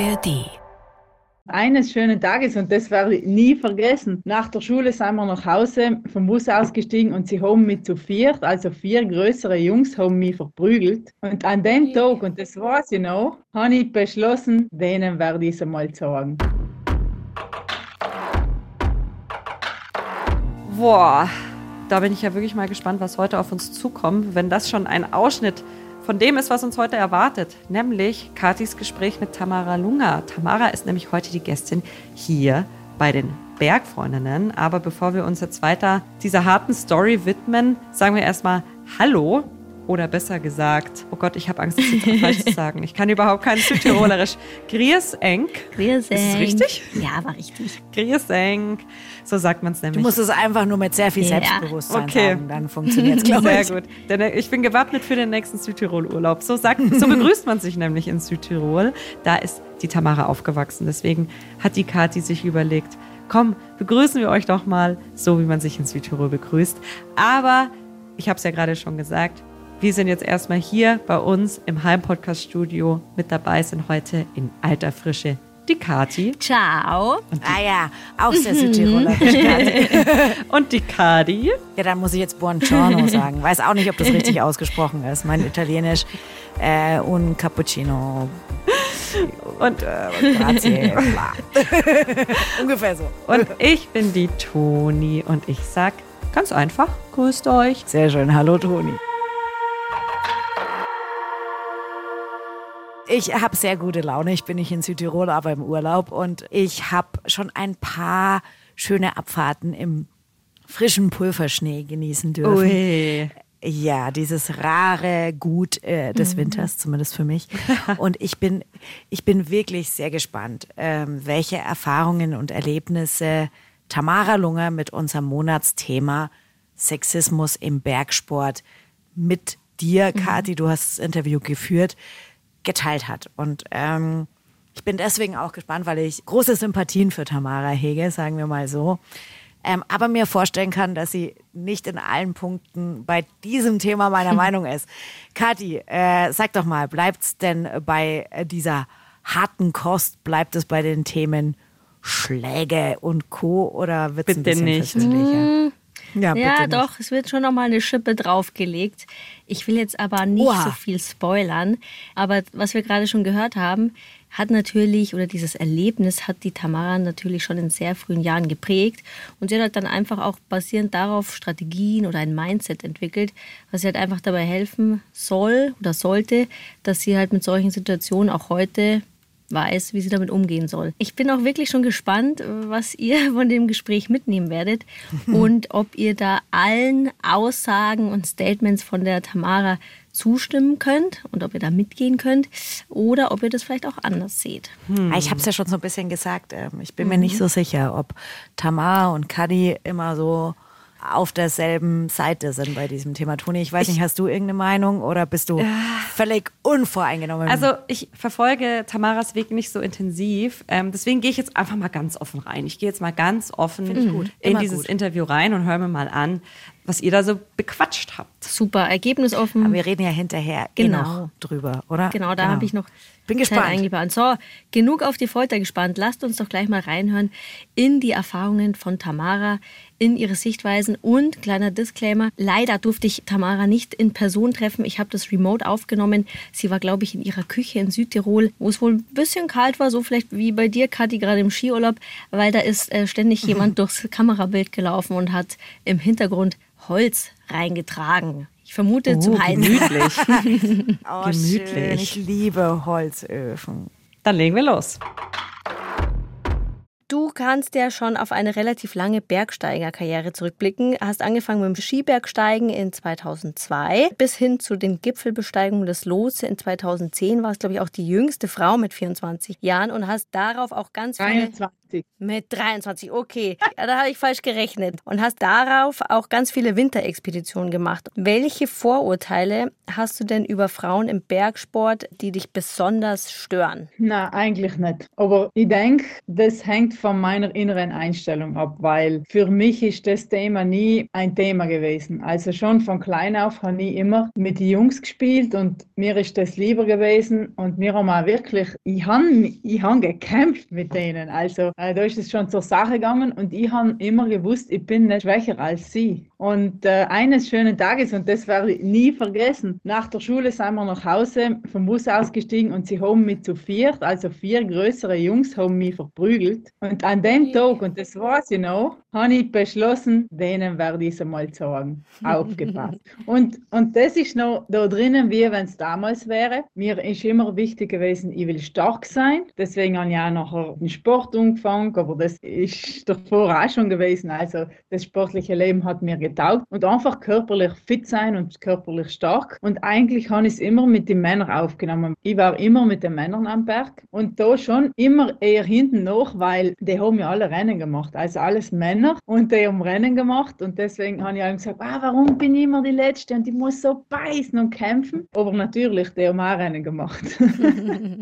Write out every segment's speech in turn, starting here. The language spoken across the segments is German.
ARD. Eines schönen Tages, und das werde ich nie vergessen, nach der Schule sind wir nach Hause vom Bus ausgestiegen und sie haben mich zu viert, also vier größere Jungs, haben mich verprügelt. Und an dem Tag, und das weiß ich noch, habe ich beschlossen, denen werde ich es einmal sagen. Boah, da bin ich ja wirklich mal gespannt, was heute auf uns zukommt, wenn das schon ein Ausschnitt von dem ist, was uns heute erwartet, nämlich Katis Gespräch mit Tamara Lunga. Tamara ist nämlich heute die Gästin hier bei den Bergfreundinnen. Aber bevor wir uns jetzt weiter dieser harten Story widmen, sagen wir erstmal Hallo oder besser gesagt, oh Gott, ich habe Angst, das jetzt falsch zu sagen. Ich kann überhaupt kein Südtirolerisch. Griesenk. Griesenk. Ist es richtig? Ja, war richtig. Griesenk. So sagt man es nämlich. Du musst es einfach nur mit sehr viel Ja. Selbstbewusstsein Okay. sagen, dann funktioniert es, glaube ich. Sehr gut. Denn äh, ich bin gewappnet für den nächsten Südtirol-Urlaub. So, sagt, so begrüßt man sich nämlich in Südtirol. Da ist die Tamara aufgewachsen. Deswegen hat die Kathi sich überlegt, komm, begrüßen wir euch doch mal so, wie man sich in Südtirol begrüßt. Aber ich habe es ja gerade schon gesagt, wir sind jetzt erstmal hier bei uns im Heim-Podcast-Studio. Mit dabei sind heute in alter Frische die Kathi Ciao. Ah ja, auch sehr südtirolerisch. Kathi. und die Kadi. ja, dann muss ich jetzt Buongiorno sagen. Weiß auch nicht, ob das richtig ausgesprochen ist. Mein Italienisch. Äh, un Cappuccino. Und Äh, grazie. bla. Ungefähr so. Und ich bin die Toni und ich sag ganz einfach, grüßt euch. Sehr schön. Hallo, Toni. Ich habe sehr gute Laune. Ich bin nicht in Südtirol, aber im Urlaub. Und ich habe schon ein paar schöne Abfahrten im frischen Pulverschnee genießen dürfen. Ui. Ja, dieses rare Gut äh, des Winters, zumindest für mich. Und ich bin, ich bin wirklich sehr gespannt, ähm, welche Erfahrungen und Erlebnisse Tamara Lunger mit unserem Monatsthema Sexismus im Bergsport mit dir, Kathi, du hast das Interview geführt, geteilt hat. Und ähm, ich bin deswegen auch gespannt, weil ich große Sympathien für Tamara hege, sagen wir mal so. Ähm, aber mir vorstellen kann, dass sie nicht in allen Punkten bei diesem Thema meiner Meinung ist. Kathi, äh, sag doch mal, bleibt's denn bei äh, dieser harten Kost, bleibt es bei den Themen Schläge und Co. oder wird es ein bisschen nicht. Ja, Ja, doch, es wird schon nochmal eine Schippe draufgelegt. Ich will jetzt aber nicht Oha. so viel spoilern. Aber was wir gerade schon gehört haben, hat natürlich, oder dieses Erlebnis hat die Tamara natürlich schon in sehr frühen Jahren geprägt. Und sie hat halt dann einfach auch basierend darauf Strategien oder ein Mindset entwickelt, was ihr halt einfach dabei helfen soll oder sollte, dass sie halt mit solchen Situationen auch heute weiß, wie sie damit umgehen soll. Ich bin auch wirklich schon gespannt, was ihr von dem Gespräch mitnehmen werdet und ob ihr da allen Aussagen und Statements von der Tamara zustimmen könnt und ob ihr da mitgehen könnt oder ob ihr das vielleicht auch anders seht. Ah, Ich habe es ja schon so ein bisschen gesagt. ähm, Ich bin mir nicht so sicher, ob Tamar und Kadi immer so auf derselben Seite sind bei diesem Thema. Toni, ich weiß nicht, hast du irgendeine Meinung oder bist du völlig unvoreingenommen? Also ich verfolge Tamaras Weg nicht so intensiv. Ähm, deswegen gehe ich jetzt einfach mal ganz offen rein. Ich gehe jetzt mal ganz offen in Immer dieses gut. Interview rein und höre mir mal an, was ihr da so bequatscht habt. Super, ergebnisoffen. Aber wir reden ja hinterher eh Genau. noch drüber, oder? Genau, da habe ich noch Bin gespannt. eingeplant. So, genug auf die Folter gespannt. Lasst uns doch gleich mal reinhören in die Erfahrungen von Tamara, in ihre Sichtweisen und kleiner Disclaimer, leider durfte ich Tamara nicht in Person treffen. Ich habe das remote aufgenommen. Sie war, glaube ich, in ihrer Küche in Südtirol, wo es wohl ein bisschen kalt war, so vielleicht wie bei dir, Kathi, gerade im Skiurlaub, weil da ist äh, ständig jemand durchs Kamerabild gelaufen und hat im Hintergrund Holz reingetragen. Ich vermute zum Heizen. Gemütlich. Oh, Gemütlich. Schön. Ich liebe Holzöfen. Dann legen wir los. Du kannst ja schon auf eine relativ lange Bergsteigerkarriere zurückblicken. Hast angefangen mit dem Skibergsteigen in 2002 bis hin zu den Gipfelbesteigungen des Lotse in 2010 warst, glaube ich, auch die jüngste Frau mit 24 Jahren und hast darauf auch ganz viele 23. mit 23, okay. Ja, da habe ich falsch gerechnet. Und hast darauf auch ganz viele Winterexpeditionen gemacht. Welche Vorurteile hast du denn über Frauen im Bergsport, die dich besonders stören? Nein, eigentlich nicht. Aber ich denke, das hängt von meiner inneren Einstellung ab, weil für mich ist das Thema nie ein Thema gewesen. Also schon von klein auf habe ich immer mit den Jungs gespielt und mir ist das lieber gewesen und mir haben auch wirklich, ich habe ich hab gekämpft mit denen. Also äh, da ist es schon zur Sache gegangen und ich habe immer gewusst, ich bin nicht schwächer als sie. Und äh, eines schönen Tages, und das werde ich nie vergessen, nach der Schule sind wir nach Hause vom Bus ausgestiegen und sie haben mich zu viert, also vier größere Jungs, haben mich verprügelt. Und an dem Tag, und das weiß ich noch, habe ich beschlossen, denen werde ich es einmal sagen. Aufgepasst. und, und das ist noch da drinnen, wie wenn es damals wäre. Mir ist immer wichtig gewesen, ich will stark sein. Deswegen habe ich auch nachher den Sport angefangen, aber das ist davor auch schon gewesen. Also das sportliche Leben hat mir getaugt und einfach körperlich fit sein und körperlich stark. Und eigentlich habe ich es immer mit den Männern aufgenommen. Ich war immer mit den Männern am Berg und da schon immer eher hinten noch, weil die haben ja alle Rennen gemacht. Also alles Männer und die haben Rennen gemacht und deswegen habe ich allen gesagt, ah, warum bin ich immer die Letzte und ich muss so beißen und kämpfen. Aber natürlich, die haben auch Rennen gemacht.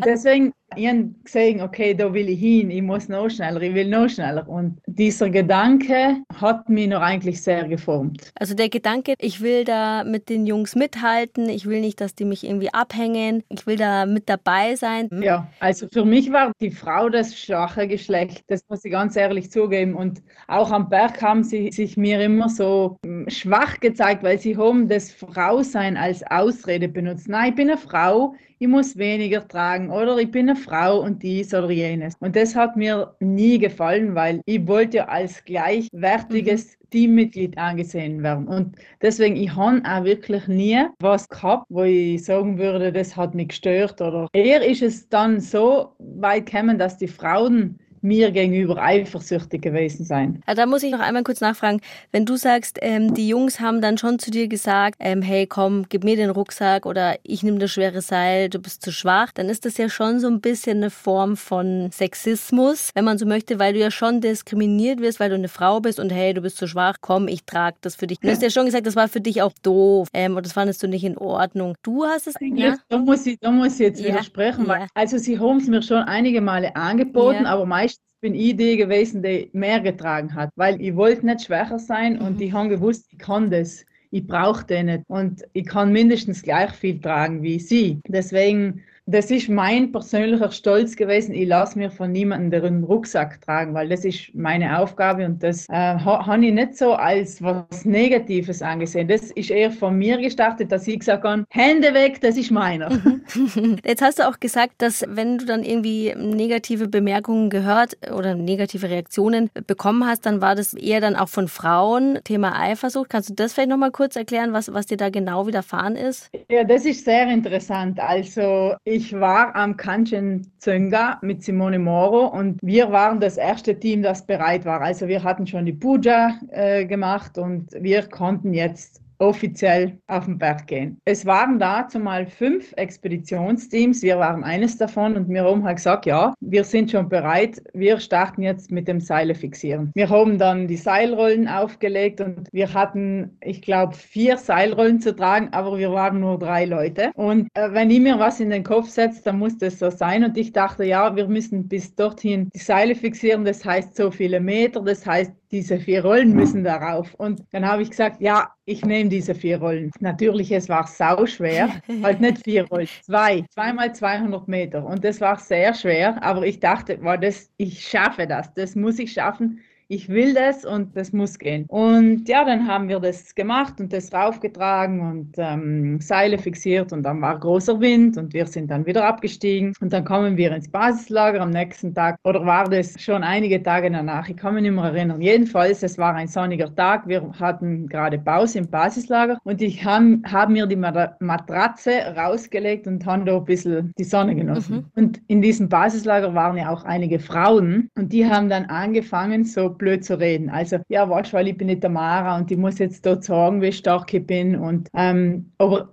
deswegen ich habe gesehen, okay, da will ich hin, ich muss noch schneller, ich will noch schneller. Und dieser Gedanke hat mich noch eigentlich sehr geformt. Also der Gedanke, ich will da mit den Jungs mithalten, ich will nicht, dass die mich irgendwie abhängen, ich will da mit dabei sein. Ja, also für mich war die Frau das schwache Geschlecht, das muss ich ganz ehrlich zugeben. Und auch am Berg haben sie sich mir immer so hm, schwach gezeigt, weil sie haben das Frausein als Ausrede benutzt. Nein, ich bin eine Frau, ich muss weniger tragen oder ich bin eine Frau und dies oder jenes. Und das hat mir nie gefallen, weil ich wollte als gleichwertiges mhm. Teammitglied angesehen werden. Und deswegen, ich habe auch wirklich nie was gehabt, wo ich sagen würde, das hat mich gestört. Oder eher ist es dann so weit gekommen, dass die Frauen mir gegenüber eifersüchtig gewesen sein. Ja, da muss ich noch einmal kurz nachfragen. Wenn du sagst, ähm, die Jungs haben dann schon zu dir gesagt, ähm, hey komm, gib mir den Rucksack oder ich nehme das schwere Seil, du bist zu schwach, dann ist das ja schon so ein bisschen eine Form von Sexismus, wenn man so möchte, weil du ja schon diskriminiert wirst, weil du eine Frau bist und hey, du bist zu schwach, komm, ich trage das für dich. Du hast ja schon gesagt, das war für dich auch doof ähm, und das fandest du nicht in Ordnung. Du hast es... Ja? Da, muss ich, da muss ich jetzt ja. widersprechen, weil also sie haben es mir schon einige Male angeboten, aber meistens bin ich die gewesen, die mehr getragen hat, weil ich wollte nicht schwächer sein und mhm. ich habe gewusst, ich kann das. Ich brauche den nicht und ich kann mindestens gleich viel tragen wie sie. Deswegen das ist mein persönlicher Stolz gewesen. Ich lasse mir von niemandem den Rucksack tragen, weil das ist meine Aufgabe und das äh, habe ich nicht so als was Negatives angesehen. Das ist eher von mir gestartet, dass ich gesagt habe, Hände weg, das ist meiner. Jetzt hast du auch gesagt, dass wenn du dann irgendwie negative Bemerkungen gehört oder negative Reaktionen bekommen hast, dann war das eher dann auch von Frauen, Thema Eifersucht. Kannst du das vielleicht nochmal kurz erklären, was, was dir da genau widerfahren ist? Ja, das ist sehr interessant. Also ich war am Kanchenjunga mit Simone Moro und wir waren das erste Team, das bereit war. Also wir hatten schon die Puja äh, gemacht und wir konnten jetzt offiziell auf den Berg gehen. Es waren dazu mal fünf Expeditionsteams, wir waren eines davon und wir haben halt gesagt, ja, wir sind schon bereit, wir starten jetzt mit dem Seile fixieren. Wir haben dann die Seilrollen aufgelegt und wir hatten, ich glaube, vier Seilrollen zu tragen, aber wir waren nur drei Leute. Und äh, wenn ich mir was in den Kopf setze, dann muss das so sein. Und ich dachte, ja, wir müssen bis dorthin die Seile fixieren, das heißt so viele Meter, das heißt diese vier Rollen müssen darauf. Und dann habe ich gesagt, ja, ich nehme diese vier Rollen. Natürlich, es war sau schwer, halt nicht vier Rollen, zwei, zweimal 200 Meter. Und das war sehr schwer, aber ich dachte, wow, das, ich schaffe das, das muss ich schaffen ich will das und das muss gehen. Und ja, dann haben wir das gemacht und das draufgetragen und ähm, Seile fixiert und dann war großer Wind und wir sind dann wieder abgestiegen und dann kommen wir ins Basislager am nächsten Tag oder war das schon einige Tage danach, ich kann mich nicht mehr erinnern. Jedenfalls, es war ein sonniger Tag, wir hatten gerade Pause im Basislager und ich habe hab mir die Matratze rausgelegt und habe da ein bisschen die Sonne genossen. Mhm. Und in diesem Basislager waren ja auch einige Frauen und die haben dann angefangen, so blöd zu reden. Also, ja, warte, weil ich bin nicht der Mara und ich muss jetzt dort sagen, wie stark ich bin. Und, ähm, aber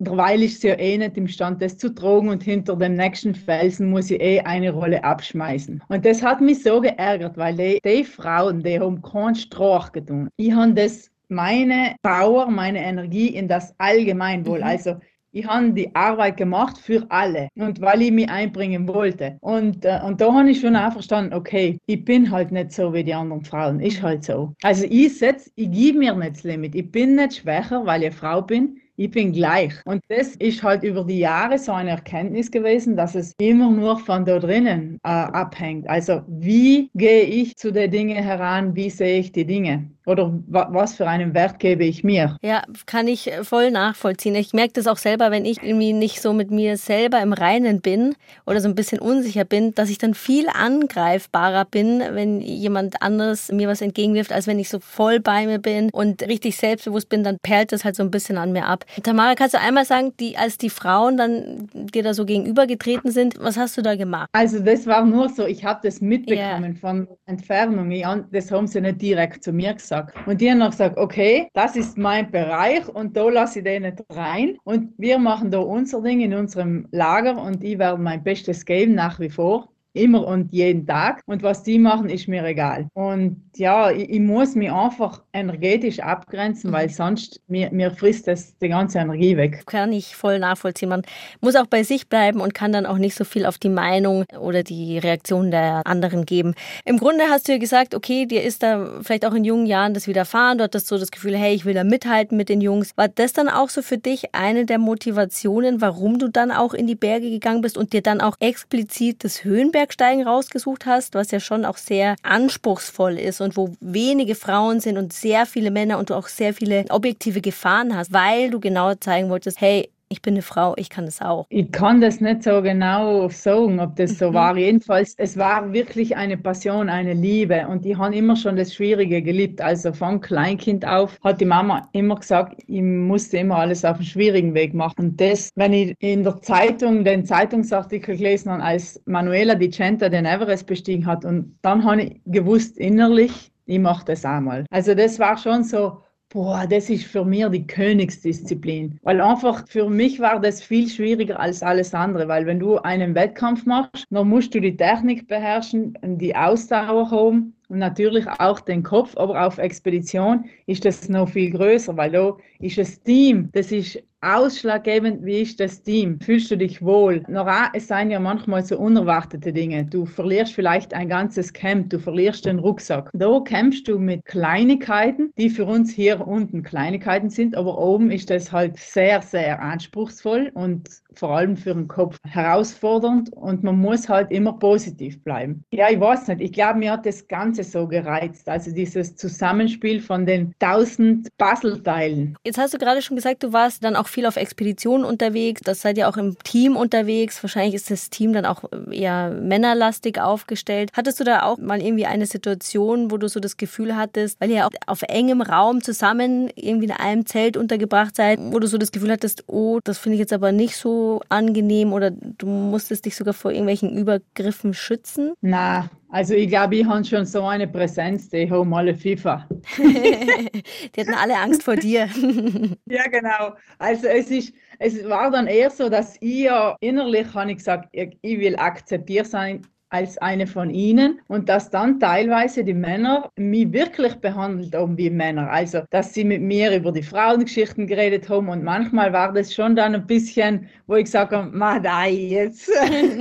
ist sie ja eh nicht imstand, das zu tragen und hinter dem nächsten Felsen muss ich eh eine Rolle abschmeißen. Und das hat mich so geärgert, weil die, die Frauen, die haben keinen Strach getan. Ich habe das meine Power, meine Energie in das Allgemeinwohl, mhm. also ich habe die Arbeit gemacht für alle und weil ich mich einbringen wollte. Und, äh, und da habe ich schon auch verstanden, okay, ich bin halt nicht so wie die anderen Frauen, ist halt so. Also ich setze, ich gebe mir nicht das Limit. Ich bin nicht schwächer, weil ich Frau bin ich bin gleich. Und das ist halt über die Jahre so eine Erkenntnis gewesen, dass es immer nur von da drinnen äh, abhängt. Also wie gehe ich zu den Dingen heran, wie sehe ich die Dinge? Oder was für einen Wert gebe ich mir? Ja, kann ich voll nachvollziehen. Ich merke das auch selber, wenn ich irgendwie nicht so mit mir selber im Reinen bin oder so ein bisschen unsicher bin, dass ich dann viel angreifbarer bin, wenn jemand anderes mir was entgegenwirft, als wenn ich so voll bei mir bin und richtig selbstbewusst bin, dann perlt das halt so ein bisschen an mir ab. Tamara, kannst du einmal sagen, die, als die Frauen dann dir da so gegenübergetreten sind, was hast du da gemacht? Also das war nur so, ich habe das mitbekommen yeah. von Entfernung. Das haben sie nicht direkt zu mir gesagt gesagt. Und die haben noch gesagt, okay, das ist mein Bereich und da lasse ich den nicht rein. Und wir machen da unser Ding in unserem Lager und ich werde mein Bestes geben nach wie vor immer und jeden Tag. Und was die machen, ist mir egal. Und ja, ich, ich muss mich einfach energetisch abgrenzen, weil mhm. sonst mir, mir frisst das die ganze Energie weg. Kann ich voll nachvollziehen. Man muss auch bei sich bleiben und kann dann auch nicht so viel auf die Meinung oder die Reaktion der anderen geben. Im Grunde hast du ja gesagt, okay, dir ist da vielleicht auch in jungen Jahren das widerfahren. Du hattest so das Gefühl, hey, ich will da mithalten mit den Jungs. War das dann auch so für dich eine der Motivationen, warum du dann auch in die Berge gegangen bist und dir dann auch explizit das Höhenbergsteigen rausgesucht hast, was ja schon auch sehr anspruchsvoll ist und wo wenige Frauen sind und sehr viele Männer und du auch sehr viele objektive Gefahren hast, weil du genau zeigen wolltest, hey, ich bin eine Frau, ich kann das auch. Ich kann das nicht so genau sagen, ob das so mhm. war. Jedenfalls, es war wirklich eine Passion, eine Liebe. Und ich habe immer schon das Schwierige geliebt. Also von Kleinkind auf hat die Mama immer gesagt, ich musste immer alles auf dem schwierigen Weg machen. Und das, wenn ich in der Zeitung den Zeitungsartikel gelesen habe, als Manuela Di Centa den Everest bestiegen hat, und dann habe ich gewusst innerlich, ich mache das einmal. Also das war schon so, Boah, das ist für mich die Königsdisziplin. Weil einfach für mich war das viel schwieriger als alles andere. Weil wenn du einen Wettkampf machst, dann musst du die Technik beherrschen, die Ausdauer haben und natürlich auch den Kopf. Aber auf Expedition ist das noch viel größer, weil da ist das Team, das ist ausschlaggebend, wie ist das Team? Fühlst du dich wohl? Noch es seien ja manchmal so unerwartete Dinge. Du verlierst vielleicht ein ganzes Camp, du verlierst den Rucksack. Da kämpfst du mit Kleinigkeiten, die für uns hier unten Kleinigkeiten sind, aber oben ist das halt sehr, sehr anspruchsvoll und vor allem für den Kopf herausfordernd und man muss halt immer positiv bleiben. Ja, ich weiß nicht, ich glaube, mir hat das Ganze so gereizt, also dieses Zusammenspiel von den tausend Puzzleteilen. Jetzt hast du gerade schon gesagt, du warst dann auch viel auf Expeditionen unterwegs, das seid ihr auch im Team unterwegs, wahrscheinlich ist das Team dann auch eher männerlastig aufgestellt. Hattest du da auch mal irgendwie eine Situation, wo du so das Gefühl hattest, weil ihr auch auf engem Raum zusammen irgendwie in einem Zelt untergebracht seid, wo du so das Gefühl hattest, oh, das finde ich jetzt aber nicht so angenehm oder du musstest dich sogar vor irgendwelchen Übergriffen schützen? Na, also ich glaube, ich habe schon so eine Präsenz, die haben alle FIFA. die hatten alle Angst vor dir. ja, genau. Also es ist, es war dann eher so, dass ich ja innerlich habe ich gesagt, ich, ich will akzeptiert sein, als eine von ihnen und dass dann teilweise die Männer mich wirklich behandelt haben wie Männer. Also, dass sie mit mir über die Frauengeschichten geredet haben und manchmal war das schon dann ein bisschen, wo ich gesagt habe, nein, jetzt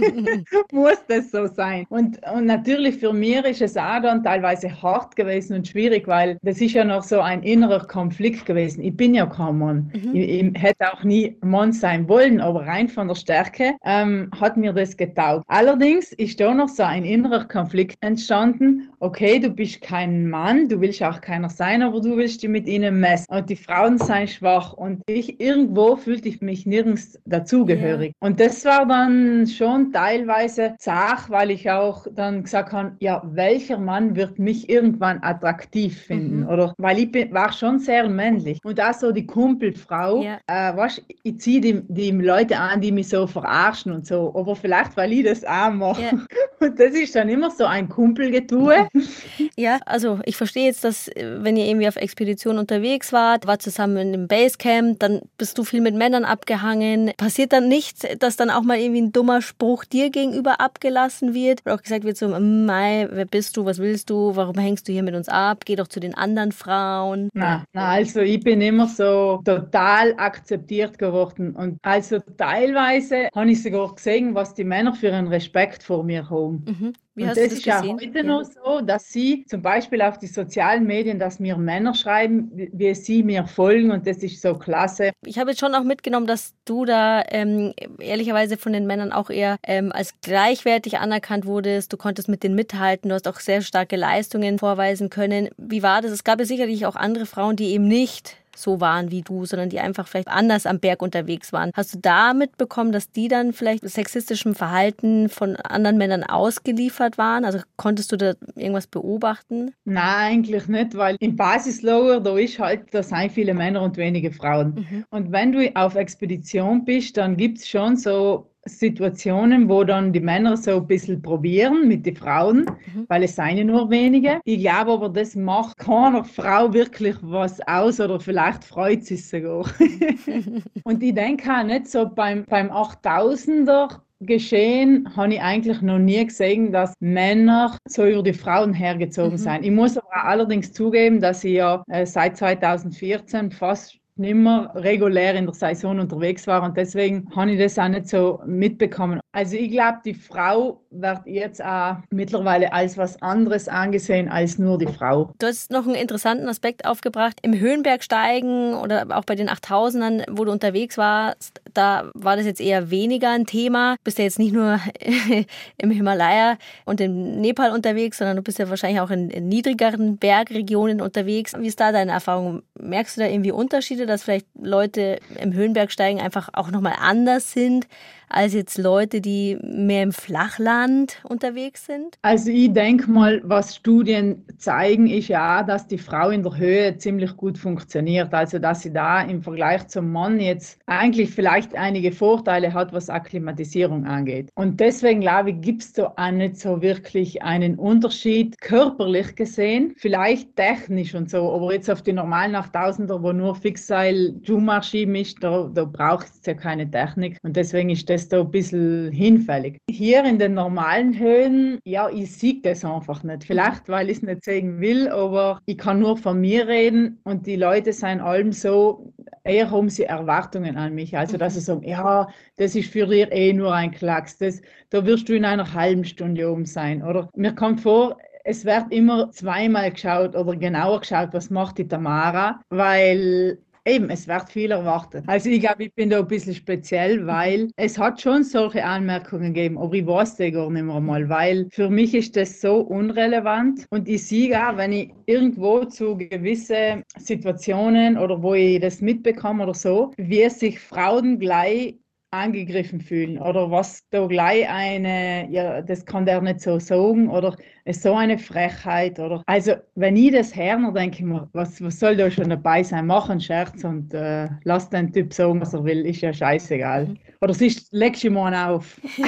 muss das so sein. Und, und natürlich für mich ist es auch dann teilweise hart gewesen und schwierig, weil das ist ja noch so ein innerer Konflikt gewesen. Ich bin ja kein Mann. Mhm. Ich, ich, hätte auch nie Mann sein wollen, aber rein von der Stärke ähm, hat mir das getaugt. Allerdings ist da noch so ein innerer Konflikt entstanden. Okay, du bist kein Mann, du willst auch keiner sein, aber du willst dich mit ihnen messen. Und die Frauen seien schwach. Und ich irgendwo fühlte ich mich nirgends dazugehörig. Yeah. Und das war dann schon teilweise zart, weil ich auch dann gesagt habe, ja, welcher Mann wird mich irgendwann attraktiv finden? Mhm. Oder weil ich bin, war schon sehr männlich. Und da so die Kumpelfrau, yeah. äh, weißt, ich ziehe die, die Leute an, die mich so verarschen und so. Aber vielleicht, weil ich das auch mache. Yeah. Und das ist dann immer so ein Kumpelgetue. Ja, also ich verstehe jetzt, dass äh, wenn ihr irgendwie auf Expedition unterwegs wart, war zusammen in einem Basecamp, dann bist du viel mit Männern abgehangen. Passiert dann nicht, dass dann auch mal irgendwie ein dummer Spruch dir gegenüber abgelassen wird? Oder auch gesagt wird so, Mai, wer bist du, was willst du, warum hängst du hier mit uns ab? Geh doch zu den anderen Frauen. Na, na also ich bin immer so total akzeptiert geworden. Und also teilweise habe ich sogar gesehen, was die Männer für einen Respekt vor mir haben. Mhm. Wie und hast das, das ist ja gesehen? heute noch so, dass sie zum Beispiel auf die sozialen Medien, dass mir Männer schreiben, wie- wie sie mir folgen und das ist so klasse. Ich habe jetzt schon auch mitgenommen, dass du da ähm, ehrlicherweise von den Männern auch eher ähm, als gleichwertig anerkannt wurdest. Du konntest mit denen mithalten, du hast auch sehr starke Leistungen vorweisen können. Wie war das? Es gab ja sicherlich auch andere Frauen, die eben nicht so waren wie du, sondern die einfach vielleicht anders am Berg unterwegs waren. Hast du da mitbekommen, dass die dann vielleicht sexistischem Verhalten von anderen Männern ausgeliefert waren? Also konntest du da irgendwas beobachten? Nein, eigentlich nicht, weil im Basislager, da ist halt, da sind viele Männer und wenige Frauen. Und wenn du auf Expedition bist, dann gibt es schon so Situationen, wo dann die Männer so ein bisschen probieren mit den Frauen, weil es seien ja nur wenige. Ich glaube aber, das macht keiner Frau wirklich was aus oder vielleicht freut sie sich sogar. und ich denke auch nicht so beim, beim 8000er Geschehen habe ich eigentlich noch nie gesehen, dass Männer so über die Frauen hergezogen Mhm. sind. Ich muss aber allerdings zugeben, dass ich ja äh, seit 2014 fast nimmer regulär in der Saison unterwegs war und deswegen habe ich das auch nicht so mitbekommen. Also ich glaube, die Frau wird jetzt auch mittlerweile als was anderes angesehen als nur die Frau. Du hast noch einen interessanten Aspekt aufgebracht. Im Höhenbergsteigen oder auch bei den 8000ern, wo du unterwegs warst, da war das jetzt eher weniger ein Thema. Du bist ja jetzt nicht nur im Himalaya und im Nepal unterwegs, sondern du bist ja wahrscheinlich auch in, in niedrigeren Bergregionen unterwegs. Wie ist da deine Erfahrung? Merkst du da irgendwie Unterschiede, dass vielleicht Leute im Höhenbergsteigen einfach auch nochmal anders sind als jetzt Leute, die mehr im Flachland unterwegs sind? Also ich denke mal, was Studien zeigen, ist ja dass die Frau in der Höhe ziemlich gut funktioniert. Also dass sie da im Vergleich zum Mann jetzt eigentlich vielleicht einige Vorteile hat, was Akklimatisierung angeht. Und deswegen glaube ich, gibt es da auch nicht so wirklich einen Unterschied körperlich gesehen, vielleicht technisch und so, aber jetzt auf die normalen 8000er, wo nur Fixseil, Jumar schieben ist, da, da braucht es ja keine Technik und deswegen ist das da ein bisschen hinfällig. Hier in den normalen Höhen, ja, ich sehe das einfach nicht. Vielleicht, weil ich es nicht sehen will, aber ich kann nur von mir reden und die Leute sind allem so, eher haben sie Erwartungen an mich. Also, dass sie sagen, ja, das ist für dich eh nur ein Klacks, das, da wirst du in einer halben Stunde oben sein. Oder mir kommt vor, es wird immer zweimal geschaut oder genauer geschaut, was macht die Tamara, weil Eben, es wird viel erwartet. Also ich glaube, ich bin da ein bisschen speziell, weil es hat schon solche Anmerkungen gegeben, aber ich weiß das gar nicht mehr mal, weil für mich ist das so unrelevant und ich sehe auch, wenn ich irgendwo zu gewissen Situationen oder wo ich das mitbekomme oder so, wie sich Frauen gleich angegriffen fühlen oder was da gleich eine, ja, das kann der nicht so sagen oder ist so eine Frechheit oder, also wenn ich das höre, dann denke ich mir, was, was soll da schon dabei sein, mach einen Scherz und äh, lass den Typ sagen, was er will, ist ja scheißegal. Oder sonst legst du mal auf.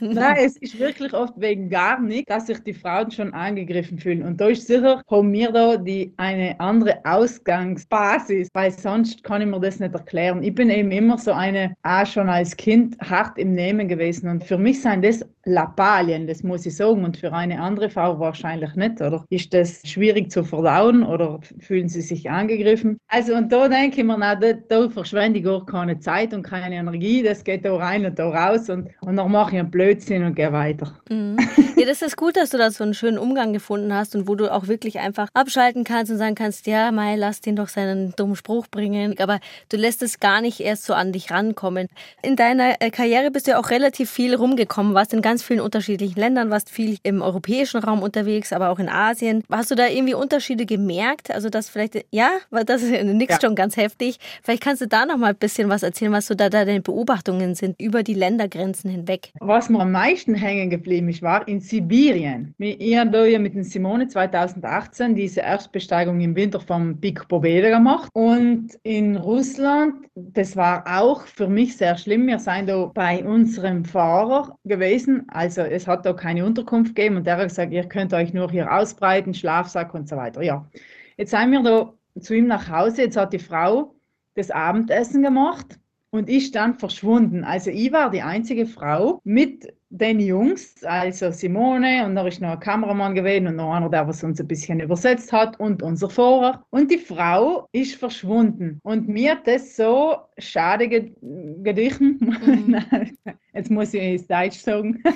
Nein, es ist wirklich oft wegen gar nichts, dass sich die Frauen schon angegriffen fühlen. Und da ist sicher, haben wir da die, eine andere Ausgangsbasis, weil sonst kann ich mir das nicht erklären. Ich bin eben immer so eine, auch schon als Kind hart im Nehmen gewesen. Und für mich sind das Lappalien, das muss ich sagen. Und für eine andere Frau wahrscheinlich nicht. Oder ist das schwierig zu verdauen oder fühlen sie sich angegriffen? Also, und da denke ich mir, na, da, da verschwende ich gar keine Zeit und keine Energie. Das geht da rein und da raus. Und, und dann mache ich einen Blödsinn und gehe weiter. Mhm. Ja, das ist gut, dass du da so einen schönen Umgang gefunden hast und wo du auch wirklich einfach abschalten kannst und sagen kannst, ja, Mai, lass den doch seinen dummen Spruch bringen. Aber du lässt es gar nicht erst so an dich rankommen. In deiner äh, Karriere bist du ja auch relativ viel rumgekommen, warst in ganz vielen unterschiedlichen Ländern, warst viel im europäischen Raum unterwegs, aber auch in Asien. Hast du da irgendwie Unterschiede gemerkt? Also das vielleicht, ja, weil das ist nix Ja. schon ganz heftig. Vielleicht kannst du da noch mal ein bisschen was erzählen, was so da deine Beobachtungen sind über die Ländergrenzen hinweg. Was mir am meisten hängen geblieben ist, war in Sibirien. Ich habe da ja mit den Simone 2018 diese Erstbesteigung im Winter vom Pic Pobeda gemacht. Und in Russland Russland. Das war auch für mich sehr schlimm. Wir sind da bei unserem Fahrer gewesen. Also es hat da keine Unterkunft gegeben und der hat gesagt, ihr könnt euch nur hier ausbreiten, Schlafsack und so weiter. Ja, jetzt sind wir da zu ihm nach Hause. Jetzt hat die Frau das Abendessen gemacht und ich stand verschwunden. Also ich war die einzige Frau mit den Jungs, also Simone und da ist noch ein Kameramann gewesen und noch einer, der was uns ein bisschen übersetzt hat und unser Fahrer. Und die Frau ist verschwunden. Und mir hat das so schade gedichten. Mhm. Jetzt muss ich es Deutsch sagen.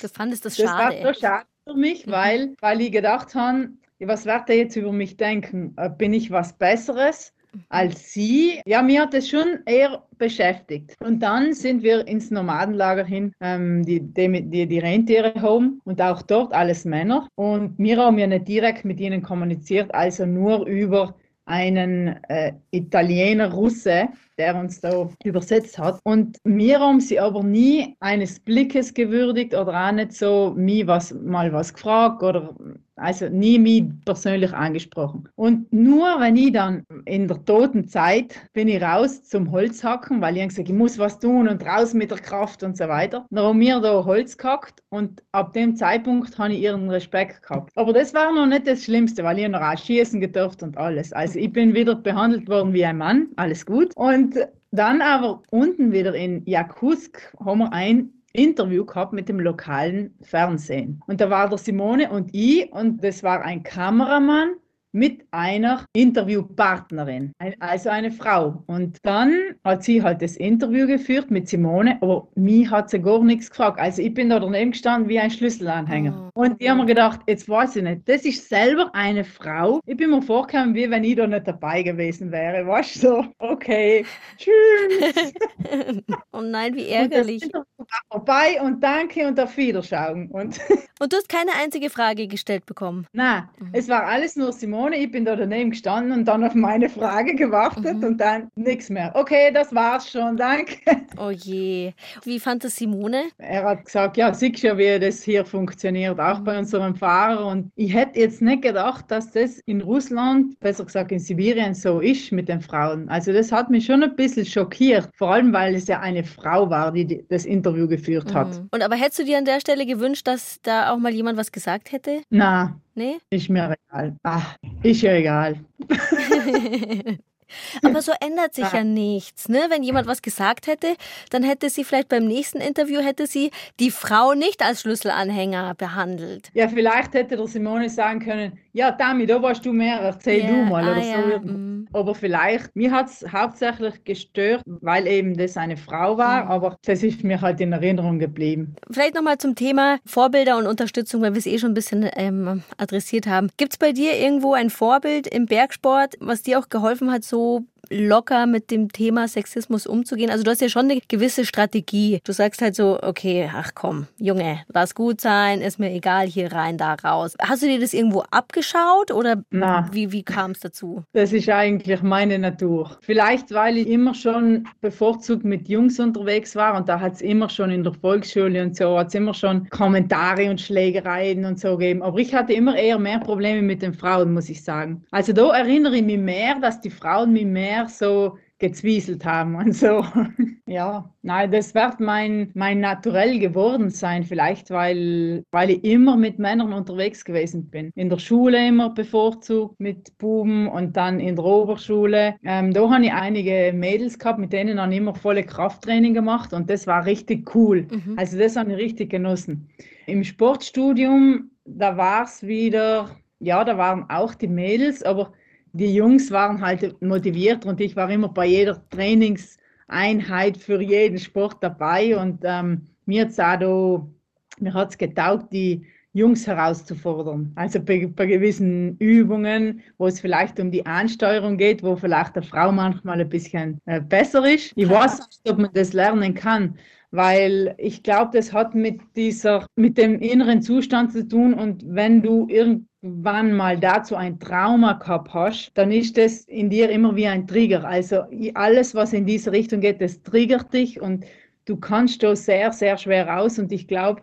Du fandest das, das schade. Das war so schade für mich, mhm. weil, weil ich gedacht habe, was wird er jetzt über mich denken? Äh, bin ich was Besseres? Als sie. Ja, mir hat das schon eher beschäftigt. Und dann sind wir ins Nomadenlager hin, ähm, die, die, die, die Rentiere Home und auch dort alles Männer. Und wir haben ja nicht direkt mit ihnen kommuniziert, also nur über einen äh, Italiener Russe, der uns da übersetzt hat. Und mir haben sie aber nie eines Blickes gewürdigt oder auch nicht so mir was, mal was gefragt oder also nie mich persönlich angesprochen. Und nur wenn ich dann in der toten Zeit bin ich raus zum Holzhacken, weil ich gesagt ich muss was tun und raus mit der Kraft und so weiter. Dann haben wir da Holz gehackt und ab dem Zeitpunkt habe ich ihren Respekt gehabt. Aber das war noch nicht das Schlimmste, weil ich noch auch schießen gedurft und alles. Also ich bin wieder behandelt worden wie ein Mann, alles gut. Und dann aber unten wieder in Jakutsk haben wir ein Interview gehabt mit dem lokalen Fernsehen. Und da war der Simone und ich und das war ein Kameramann mit einer Interviewpartnerin, also eine Frau. Und dann hat sie halt das Interview geführt mit Simone, aber mich hat sie gar nichts gefragt. Also ich bin da daneben gestanden wie ein Schlüsselanhänger. Oh. Und die haben mir gedacht, jetzt weiß ich nicht, das ist selber eine Frau. Ich bin mir vorgekommen, wie wenn ich da nicht dabei gewesen wäre. Weißt du, so, okay, tschüss. oh nein, wie ärgerlich. Und vorbei und danke und auf Wiederschauen. Und, und du hast keine einzige Frage gestellt bekommen? Nein, mhm. es war alles nur Simone ich bin da daneben gestanden und dann auf meine Frage gewartet mhm. und dann nichts mehr. Okay, das war's schon, danke. Oh je. Wie fand das Simone? Er hat gesagt, ja, siehst ja, wie das hier funktioniert, auch mhm. bei unserem Fahrer. Und ich hätte jetzt nicht gedacht, dass das in Russland, besser gesagt in Sibirien, so ist mit den Frauen. Also das hat mich schon ein bisschen schockiert, vor allem weil es ja eine Frau war, die das Interview geführt hat. Mhm. Und aber hättest du dir an der Stelle gewünscht, dass da auch mal jemand was gesagt hätte? Na, Nee? Ist mir egal. Ach, ist ja egal. Aber so ändert sich ja nichts. Ne? Wenn jemand was gesagt hätte, dann hätte sie vielleicht beim nächsten Interview hätte sie die Frau nicht als Schlüsselanhänger behandelt. Ja, vielleicht hätte der Simone sagen können, ja, Tami, da warst du mehr, erzähl yeah. du mal. Oder ah, so. Mm. Aber vielleicht, mir hat es hauptsächlich gestört, weil eben das eine Frau war, mm. aber das ist mir halt in Erinnerung geblieben. Vielleicht nochmal zum Thema Vorbilder und Unterstützung, weil wir es eh schon ein bisschen ähm, adressiert haben. Gibt es bei dir irgendwo ein Vorbild im Bergsport, was dir auch geholfen hat, so locker mit dem Thema Sexismus umzugehen? Also du hast ja schon eine gewisse Strategie. Du sagst halt so, okay, ach komm, Junge, lass gut sein, ist mir egal, hier rein, da raus. Hast du dir das irgendwo abgeschaut oder Na, wie, wie kam es dazu? Das ist eigentlich meine Natur. Vielleicht, weil ich immer schon bevorzugt mit Jungs unterwegs war und da hat es immer schon in der Volksschule und so, hat es immer schon Kommentare und Schlägereien und so gegeben. Aber ich hatte immer eher mehr Probleme mit den Frauen, muss ich sagen. Also da erinnere ich mich mehr, dass die Frauen mich mehr mehr so gezwieselt haben und so. ja, nein, das wird mein, mein Naturell geworden sein, vielleicht weil, weil ich immer mit Männern unterwegs gewesen bin. In der Schule immer bevorzugt mit Buben und dann in der Oberschule. Ähm, da habe ich einige Mädels gehabt, mit denen habe ich immer volle Krafttraining gemacht und das war richtig cool. Mhm. Also das habe ich richtig genossen. Im Sportstudium, da war es wieder, ja, da waren auch die Mädels, aber die Jungs waren halt motiviert und ich war immer bei jeder Trainingseinheit für jeden Sport dabei und ähm, mir hat es getaugt, die Jungs herauszufordern. Also bei, bei, gewissen Übungen, wo es vielleicht um die Ansteuerung geht, wo vielleicht eine Frau manchmal ein bisschen äh, besser ist. Ich weiß nicht, ob man das lernen kann, weil ich glaube, das hat mit dieser, mit dem inneren Zustand zu tun und wenn du irgend wann mal dazu ein Trauma gehabt hast, dann ist das in dir immer wie ein Trigger. Also alles, was in diese Richtung geht, das triggert dich und du kannst da sehr, sehr schwer raus. Und ich glaube,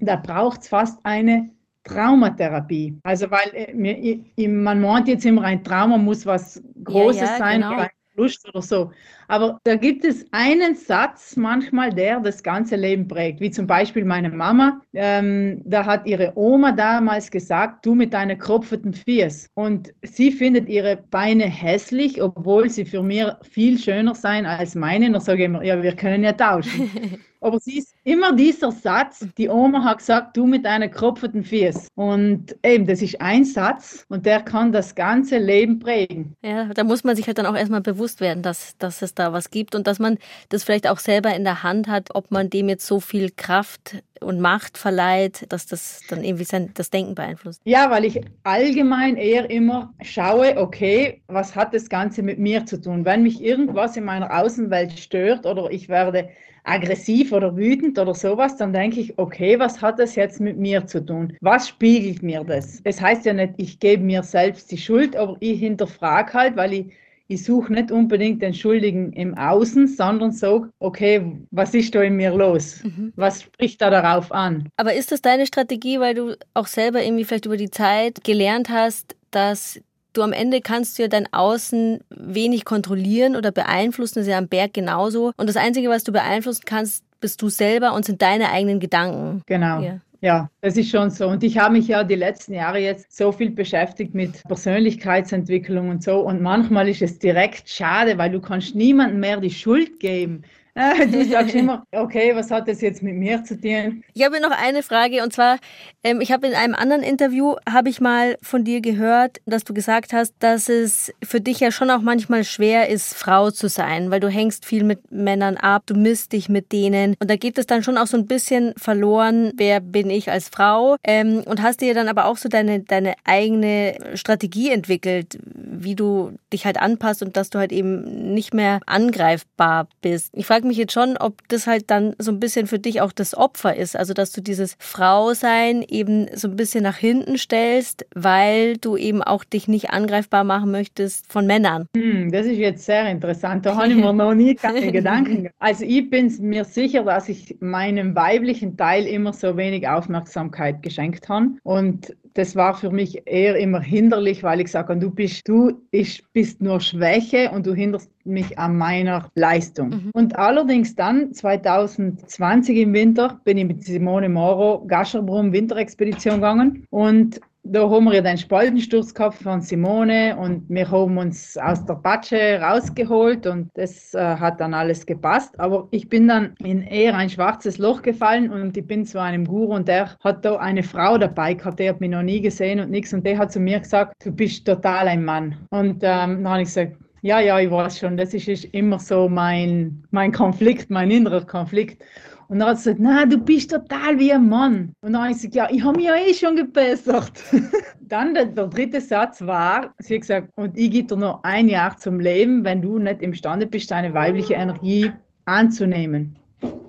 da braucht es fast eine Traumatherapie. Also weil äh, man meint jetzt immer, ein Trauma muss was Großes ja, ja, sein, genau. ein Lust oder so. Aber da gibt es einen Satz manchmal, der das ganze Leben prägt. Wie zum Beispiel meine Mama, ähm, da hat ihre Oma damals gesagt, du mit deinen kropfenden Fies. Und sie findet ihre Beine hässlich, obwohl sie für mich viel schöner sein als meine. Und sage ich immer, ja, wir können ja tauschen. Aber sie ist immer dieser Satz, die Oma hat gesagt, du mit deinen kropfenden Fies. Und eben, das ist ein Satz und der kann das ganze Leben prägen. Ja, da muss man sich halt dann auch erstmal bewusst werden, dass, dass es da was gibt und dass man das vielleicht auch selber in der Hand hat, ob man dem jetzt so viel Kraft und Macht verleiht, dass das dann irgendwie sein, das Denken beeinflusst. Ja, weil ich allgemein eher immer schaue, okay, was hat das Ganze mit mir zu tun? Wenn mich irgendwas in meiner Außenwelt stört oder ich werde aggressiv oder wütend oder sowas, dann denke ich, okay, was hat das jetzt mit mir zu tun? Was spiegelt mir das? Es heißt ja nicht, ich gebe mir selbst die Schuld, aber ich hinterfrage halt, weil ich ich suche nicht unbedingt den Schuldigen im Außen, sondern so, okay, was ist da in mir los? Mhm. Was spricht da darauf an? Aber ist das deine Strategie, weil du auch selber irgendwie vielleicht über die Zeit gelernt hast, dass du am Ende kannst du ja dein Außen wenig kontrollieren oder beeinflussen, das ist ja am Berg genauso. Und das Einzige, was du beeinflussen kannst, bist du selber und sind deine eigenen Gedanken. Genau. Ja. Ja, das ist schon so. Und ich habe mich ja die letzten Jahre jetzt so viel beschäftigt mit Persönlichkeitsentwicklung und so. Und manchmal ist es direkt schade, weil du kannst niemandem mehr die Schuld geben. Du sagst immer, okay, was hat das jetzt mit mir zu tun? Ich habe noch eine Frage und zwar, ähm, ich habe in einem anderen Interview, habe ich mal von dir gehört, dass du gesagt hast, dass es für dich ja schon auch manchmal schwer ist, Frau zu sein, weil du hängst viel mit Männern ab, du misst dich mit denen und da geht es dann schon auch so ein bisschen verloren, wer bin ich als Frau ähm, und hast dir dann aber auch so deine, deine eigene Strategie entwickelt, wie du dich halt anpasst und dass du halt eben nicht mehr angreifbar bist. Ich frage mich jetzt schon, ob das halt dann so ein bisschen für dich auch das Opfer ist. Also, dass du dieses Frausein eben so ein bisschen nach hinten stellst, weil du eben auch dich nicht angreifbar machen möchtest von Männern. Hm, das ist jetzt sehr interessant. Da habe ich mir noch nie keine Gedanken. Also, ich bin mir sicher, dass ich meinem weiblichen Teil immer so wenig Aufmerksamkeit geschenkt habe. Und das war für mich eher immer hinderlich, weil ich sage, du bist, du ich, bist nur Schwäche und du hinderst mich an meiner Leistung. Mhm. Und allerdings dann, 2020 im Winter, bin ich mit Simone Moro Gascherbrum Winterexpedition gegangen und da haben wir den Spaltensturz gehabt von Simone und wir haben uns aus der Patsche rausgeholt und das äh, hat dann alles gepasst. Aber ich bin dann in eher ein schwarzes Loch gefallen und ich bin zu einem Guru und der hat da eine Frau dabei gehabt, der hat mich noch nie gesehen und nichts und der hat zu mir gesagt, du bist total ein Mann. Und ähm, dann habe ich gesagt, ja, ja, ich weiß schon, das ist, ist immer so mein, mein Konflikt, mein innerer Konflikt. Und dann hat sie gesagt, nein, du bist total wie ein Mann. Und dann habe ich gesagt, ja, ich habe mich ja eh schon gebessert. dann der, der, dritte Satz war, sie hat gesagt, und ich gebe dir noch ein Jahr zum Leben, wenn du nicht imstande bist, deine weibliche Energie anzunehmen.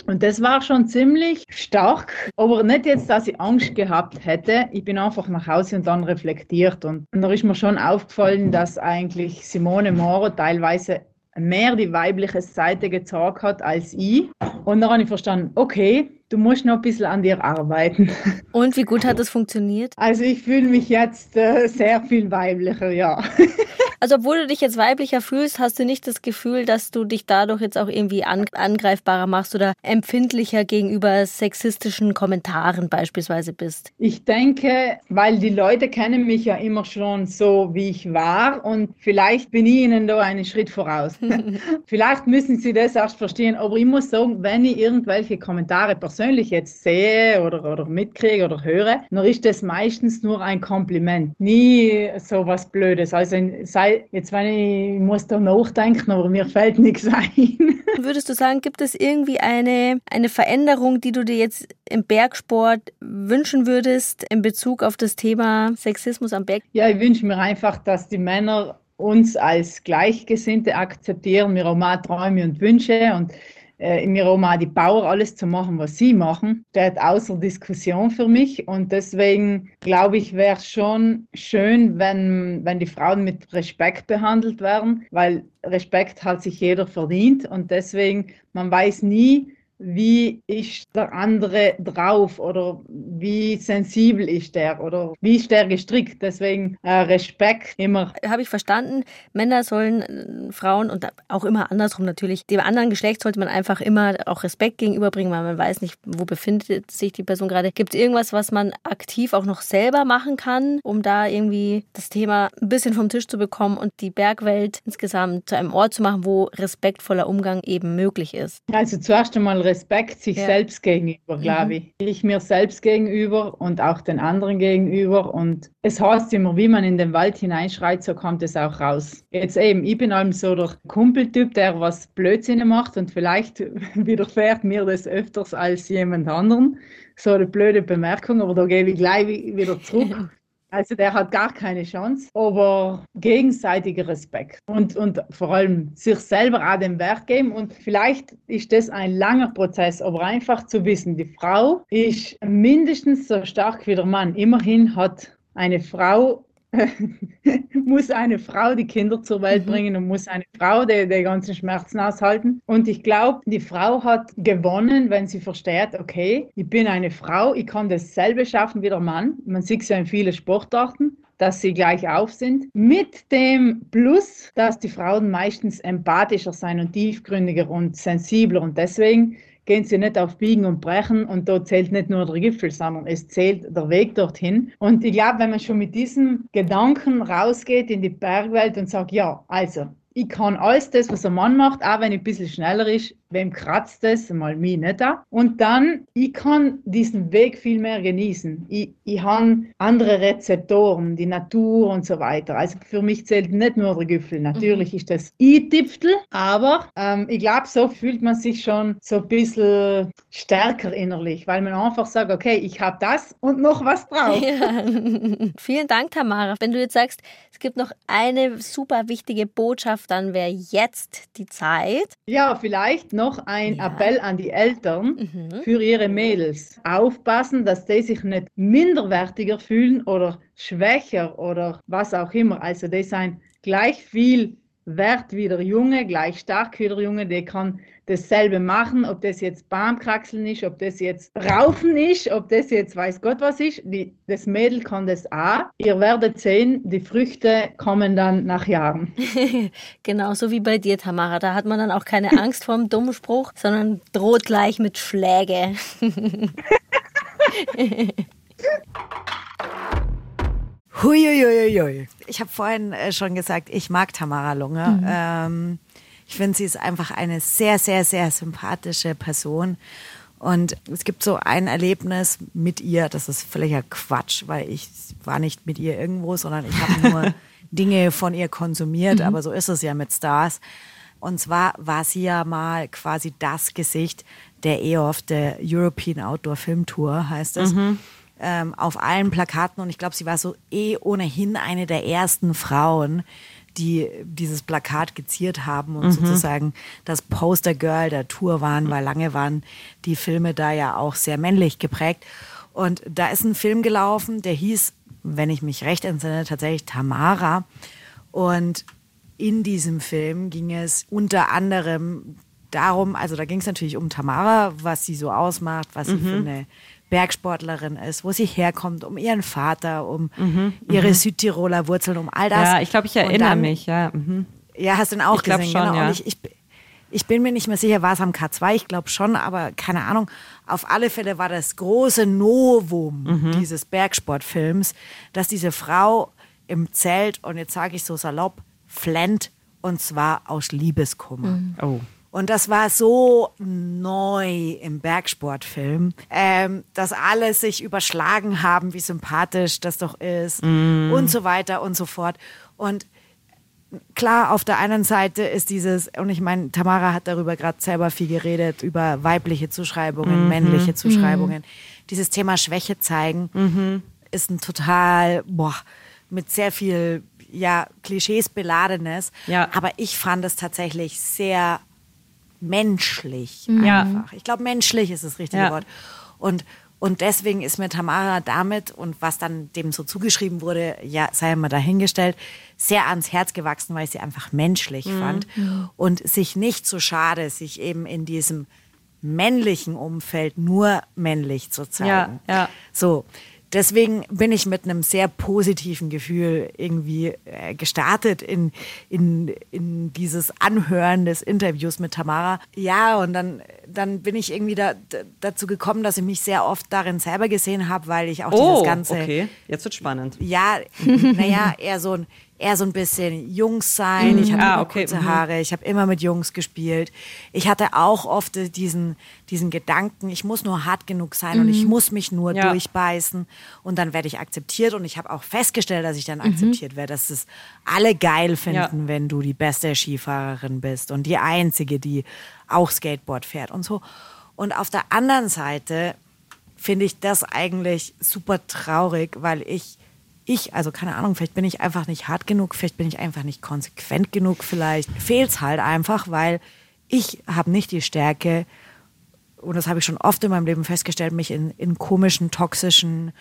Und das war schon ziemlich stark, aber nicht jetzt, dass ich Angst gehabt hätte. Ich bin einfach nach Hause und dann reflektiert. Und, und da ist mir schon aufgefallen, dass eigentlich Simone Moro teilweise mehr die weibliche Seite gezeigt hat als ich. Und dann habe ich verstanden, okay, du musst noch ein bisschen an dir arbeiten. Und wie gut hat das funktioniert? Also ich fühle mich jetzt äh, sehr viel weiblicher, ja. Also obwohl du dich jetzt weiblicher fühlst, hast du nicht das Gefühl, dass du dich dadurch jetzt auch irgendwie angreifbarer machst oder empfindlicher gegenüber sexistischen Kommentaren beispielsweise bist? Ich denke, weil die Leute kennen mich ja immer schon so, wie ich war und vielleicht bin ich ihnen da einen Schritt voraus. vielleicht müssen sie das erst verstehen, aber ich muss sagen, wenn ich irgendwelche Kommentare persönlich jetzt sehe oder, oder mitkriege oder höre, dann ist das meistens nur ein Kompliment, nie so was Blödes. Also sei jetzt wenn ich, ich muss da nachdenken, aber mir fällt nichts ein. Würdest du sagen, gibt es irgendwie eine, eine Veränderung, die du dir jetzt im Bergsport wünschen würdest in Bezug auf das Thema Sexismus am Berg? Ja, ich wünsche mir einfach, dass die Männer uns als Gleichgesinnte akzeptieren. Wir haben auch Träume und Wünsche und in mir auch die Power, alles zu machen, was sie machen, steht außer Diskussion für mich. Und deswegen glaube ich, wäre es schon schön, wenn, wenn die Frauen mit Respekt behandelt werden, weil Respekt hat sich jeder verdient. Und deswegen, man weiß nie, wie ist der andere drauf oder wie sensibel ist der oder wie ist der gestrickt. Deswegen äh, Respekt immer. Habe ich verstanden. Männer sollen äh, Frauen und auch immer andersrum natürlich. Dem anderen Geschlecht sollte man einfach immer auch Respekt gegenüberbringen, weil man weiß nicht, wo befindet sich die Person gerade. Gibt es irgendwas, was man aktiv auch noch selber machen kann, um da irgendwie das Thema ein bisschen vom Tisch zu bekommen und die Bergwelt insgesamt zu einem Ort zu machen, wo respektvoller Umgang eben möglich ist? Also zuerst einmal Respekt sich ja. selbst gegenüber, glaube mhm. ich. Ich mir selbst gegenüber und auch den anderen gegenüber. Und es heißt immer, wie man in den Wald hineinschreit, so kommt es auch raus. Jetzt eben, ich bin allem so der Kumpeltyp, der was Blödsinn macht und vielleicht widerfährt mir das öfters als jemand anderen. So eine blöde Bemerkung, aber da gebe ich gleich wieder zurück. Also der hat gar keine Chance, aber gegenseitiger Respekt und, und vor allem sich selber auch den Wert geben. Und vielleicht ist das ein langer Prozess, aber einfach zu wissen, die Frau ist mindestens so stark wie der Mann. Immerhin hat eine Frau muss eine Frau die Kinder zur Welt mhm. bringen und muss eine Frau die, die ganzen Schmerzen aushalten. Und ich glaube, die Frau hat gewonnen, wenn sie versteht, okay, ich bin eine Frau, ich kann dasselbe schaffen wie der Mann. Man sieht es ja in vielen Sportarten dass sie gleich auf sind. Mit dem Plus, dass die Frauen meistens empathischer sein und tiefgründiger und sensibler. Und deswegen gehen sie nicht auf Biegen und Brechen und da zählt nicht nur der Gipfel, sondern es zählt der Weg dorthin. Und ich glaube, wenn man schon mit diesem Gedanken rausgeht in die Bergwelt und sagt, ja, also ich kann alles das, was ein Mann macht, auch wenn ich ein bisschen schneller ist, wem kratzt das, mal mich nicht da. Und dann, ich kann diesen Weg viel mehr genießen. Ich, ich habe andere Rezeptoren, die Natur und so weiter. Also für mich zählt nicht nur der Gipfel. Natürlich mhm. ist das I-Tipfel, aber ähm, ich glaube, so fühlt man sich schon so ein bisschen stärker innerlich, weil man einfach sagt, okay, ich habe das und noch was drauf. Ja. Vielen Dank, Tamara. Wenn du jetzt sagst, es gibt noch eine super wichtige Botschaft, dann wäre jetzt die Zeit. Ja, vielleicht noch ein ja. Appell an die Eltern mhm. für ihre Mädels. Aufpassen, dass die sich nicht minderwertiger fühlen oder schwächer oder was auch immer. Also die sind gleich viel wert wie der Junge, gleich stark wie der Junge. Der kann dasselbe machen, ob das jetzt Baumkraxeln ist, ob das jetzt Raufen ist, ob das jetzt weiß Gott was ist. Die, das Mädel kann das auch. Ihr werdet sehen, die Früchte kommen dann nach Jahren. Genauso wie bei dir, Tamara. Da hat man dann auch keine Angst vor dem dummen Spruch, sondern droht gleich mit Schläge. Huiuiuiui. Ich habe vorhin äh, schon gesagt, ich mag Tamara Lunge. Mhm. Ähm, ich finde, sie ist einfach eine sehr, sehr, sehr sympathische Person. Und es gibt so ein Erlebnis mit ihr, das ist völliger Quatsch, weil ich war nicht mit ihr irgendwo, sondern ich habe nur Dinge von ihr konsumiert, mhm. aber so ist es ja mit Stars. Und zwar war sie ja mal quasi das Gesicht der EOF, der European Outdoor Film Tour, heißt es. Mhm. Ähm, auf allen Plakaten und ich glaube, sie war so eh ohnehin eine der ersten Frauen, die dieses Plakat geziert haben und mhm. sozusagen das Poster Girl der Tour waren, weil lange waren die Filme da ja auch sehr männlich geprägt. Und da ist ein Film gelaufen, der hieß, wenn ich mich recht entsinne, tatsächlich Tamara. Und in diesem Film ging es unter anderem darum, also da ging es natürlich um Tamara, was sie so ausmacht, was mhm. sie für eine Bergsportlerin ist, wo sie herkommt, um ihren Vater, um mhm, ihre mhm. Südtiroler Wurzeln, um all das. Ja, ich glaube, ich erinnere dann, mich, ja. Mhm. Ja, hast du ihn auch ich gesehen, schon, genau. Ja. Ich, ich, ich bin mir nicht mehr sicher, war es am K2, ich glaube schon, aber keine Ahnung. Auf alle Fälle war das große Novum mhm. dieses Bergsportfilms, dass diese Frau im Zelt, und jetzt sage ich so salopp, flennt, und zwar aus Liebeskummer. Oh. Und das war so neu im Bergsportfilm, ähm, dass alle sich überschlagen haben, wie sympathisch das doch ist mm. und so weiter und so fort. Und klar, auf der einen Seite ist dieses, und ich meine, Tamara hat darüber gerade selber viel geredet, über weibliche Zuschreibungen, mhm. männliche Zuschreibungen. Mhm. Dieses Thema Schwäche zeigen mhm. ist ein total, boah, mit sehr viel ja, Klischees beladenes. Ja. Aber ich fand es tatsächlich sehr menschlich ja. einfach. Ich glaube, menschlich ist das richtige ja. Wort. Und, und deswegen ist mir Tamara damit und was dann dem so zugeschrieben wurde, ja, sei mal dahingestellt, sehr ans Herz gewachsen, weil ich sie einfach menschlich mhm. fand und sich nicht so schade, sich eben in diesem männlichen Umfeld nur männlich zu zeigen. Ja, ja. So. Deswegen bin ich mit einem sehr positiven Gefühl irgendwie äh, gestartet in, in, in dieses Anhören des Interviews mit Tamara. Ja, und dann, dann bin ich irgendwie da, dazu gekommen, dass ich mich sehr oft darin selber gesehen habe, weil ich auch Oh, dieses ganze okay. Jetzt wird spannend. ja, naja, eher so ein eher so ein bisschen Jungs sein. Ich hatte Ah, okay, kurze mhm. Haare. Ich habe immer mit Jungs gespielt. Ich hatte auch oft diesen, diesen Gedanken, ich muss nur hart genug sein und ich muss mich nur Ja. durchbeißen und dann werde ich akzeptiert. Und ich habe auch festgestellt, dass ich dann akzeptiert werde, dass es alle geil finden, wenn du die beste Skifahrerin bist und die einzige, die auch Skateboard fährt und so. Und auf der anderen Seite finde ich das eigentlich super traurig, weil ich, ich, also keine Ahnung, vielleicht bin ich einfach nicht hart genug, vielleicht bin ich einfach nicht konsequent genug, vielleicht fehlt es halt einfach, weil ich habe nicht die Stärke, und das habe ich schon oft in meinem Leben festgestellt, mich in, in komischen, toxischen,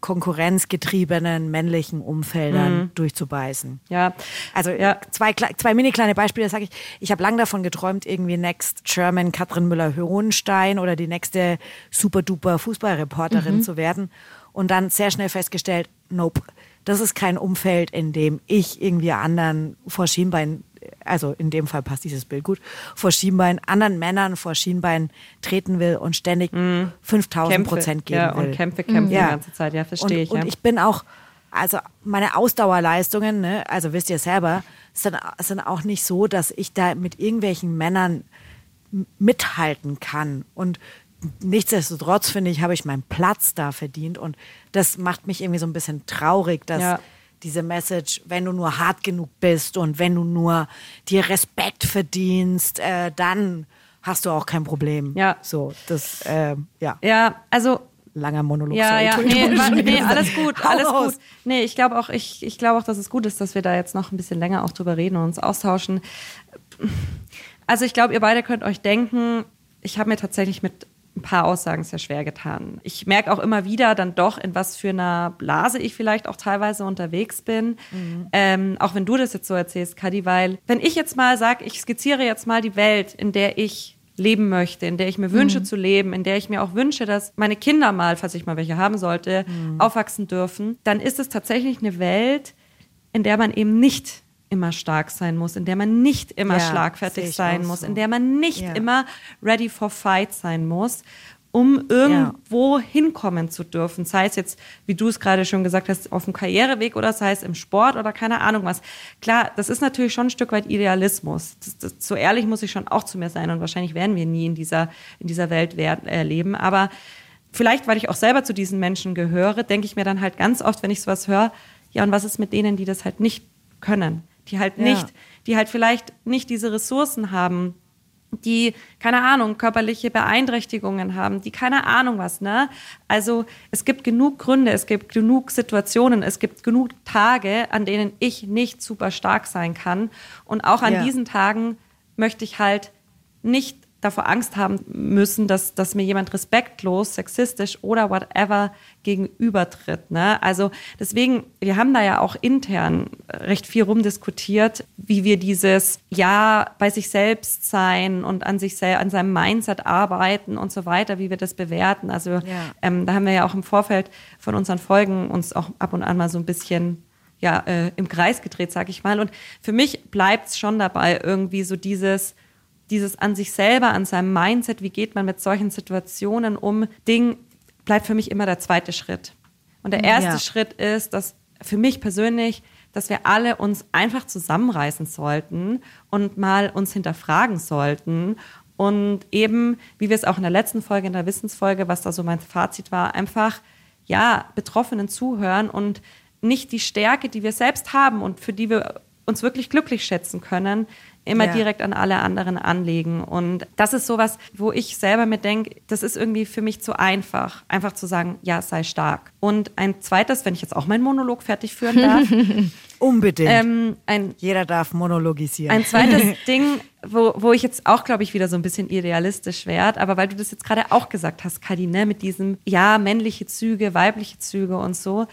konkurrenzgetriebenen männlichen Umfeldern durchzubeißen. Ja. Also Ja. zwei, zwei mini kleine Beispiele, sage ich. Ich habe lang davon geträumt, irgendwie Next German Katrin Müller-Hohenstein oder die nächste super duper Fußballreporterin zu werden. Und dann sehr schnell festgestellt, nope, das ist kein Umfeld, in dem ich irgendwie anderen vor Schienbein, also in dem Fall passt dieses Bild gut, vor Schienbein, anderen Männern vor Schienbein treten will und ständig 5000 Prozent geben ja, will. und Kämpfe, Kämpfe Ja. die ganze Zeit. Ja, verstehe und, ich. Und ja. ich bin auch, also meine Ausdauerleistungen, ne, also wisst ihr selber, sind, sind auch nicht so, dass ich da mit irgendwelchen Männern mithalten kann. Und nichtsdestotrotz, finde ich, habe ich meinen Platz da verdient. Und das macht mich irgendwie so ein bisschen traurig, dass Ja. diese Message, wenn du nur hart genug bist und wenn du nur dir Respekt verdienst, äh, dann hast du auch kein Problem. Ja. So, das, äh, ja, ja, also langer Monolog. Ja, ja, nee, wa- nee, alles gut, alles gut. Nee, ich glaube auch, ich, ich glaube auch, dass es gut ist, dass wir da jetzt noch ein bisschen länger auch drüber reden und uns austauschen. Also ich glaube, ihr beide könnt euch denken, ich habe mir tatsächlich mit ein paar Aussagen sehr schwer getan. Ich merke auch immer wieder dann doch, in was für einer Blase ich vielleicht auch teilweise unterwegs bin. Ähm, auch wenn du das jetzt so erzählst, Kadi, weil wenn ich jetzt mal sage, ich skizziere jetzt mal die Welt, in der ich leben möchte, in der ich mir wünsche zu leben, in der ich mir auch wünsche, dass meine Kinder mal, falls ich mal welche haben sollte, aufwachsen dürfen, dann ist es tatsächlich eine Welt, in der man eben nicht immer stark sein muss, in der man nicht immer Ja, schlagfertig sein muss, so. in der man nicht Ja. immer ready for fight sein muss, um irgendwo hinkommen zu dürfen. Sei es jetzt, wie du es gerade schon gesagt hast, auf dem Karriereweg oder sei es im Sport oder keine Ahnung was. Klar, das ist natürlich schon ein Stück weit Idealismus. Das, das, so ehrlich muss ich schon auch zu mir sein und wahrscheinlich werden wir nie in dieser, in dieser Welt wer- äh, leben. Aber vielleicht, weil ich auch selber zu diesen Menschen gehöre, denke ich mir dann halt ganz oft, wenn ich sowas höre, ja, und was ist mit denen, die das halt nicht können? Die halt Ja. nicht, die halt vielleicht nicht diese Ressourcen haben, die, keine Ahnung, körperliche Beeinträchtigungen haben, die keine Ahnung was, ne? Also es gibt genug Gründe, es gibt genug Situationen, es gibt genug Tage, an denen ich nicht super stark sein kann. Und auch an Ja. diesen Tagen möchte ich halt nicht davor Angst haben müssen, dass, dass mir jemand respektlos, sexistisch oder whatever gegenübertritt. Ne? Also deswegen, wir haben da ja auch intern recht viel rumdiskutiert, wie wir dieses Ja bei sich selbst sein und an sich sel an seinem Mindset arbeiten und so weiter, wie wir das bewerten. Also ähm, da haben wir ja auch im Vorfeld von unseren Folgen uns auch ab und an mal so ein bisschen ja, äh, im Kreis gedreht, sag ich mal. Und für mich bleibt es schon dabei, irgendwie so dieses, dieses an sich selber, an seinem Mindset, wie geht man mit solchen Situationen um, Ding bleibt für mich immer der zweite Schritt. Und der erste Ja. Schritt ist, dass für mich persönlich, dass wir alle uns einfach zusammenreißen sollten und mal uns hinterfragen sollten und eben, wie wir es auch in der letzten Folge, in der Wissensfolge, was da so mein Fazit war, einfach, ja, Betroffenen zuhören und nicht die Stärke, die wir selbst haben und für die wir uns wirklich glücklich schätzen können, immer Ja. direkt an alle anderen anlegen. Und das ist sowas, wo ich selber mir denke, das ist irgendwie für mich zu einfach, einfach zu sagen, ja, sei stark. Und ein zweites, wenn ich jetzt auch meinen Monolog fertig führen darf, Unbedingt. ähm, ein Jeder darf monologisieren. ein zweites Ding, wo, wo ich jetzt auch, glaube ich, wieder so ein bisschen idealistisch werde, aber weil du das jetzt gerade auch gesagt hast, Kadi, ne, mit diesem, ja, männliche Züge, weibliche Züge und so.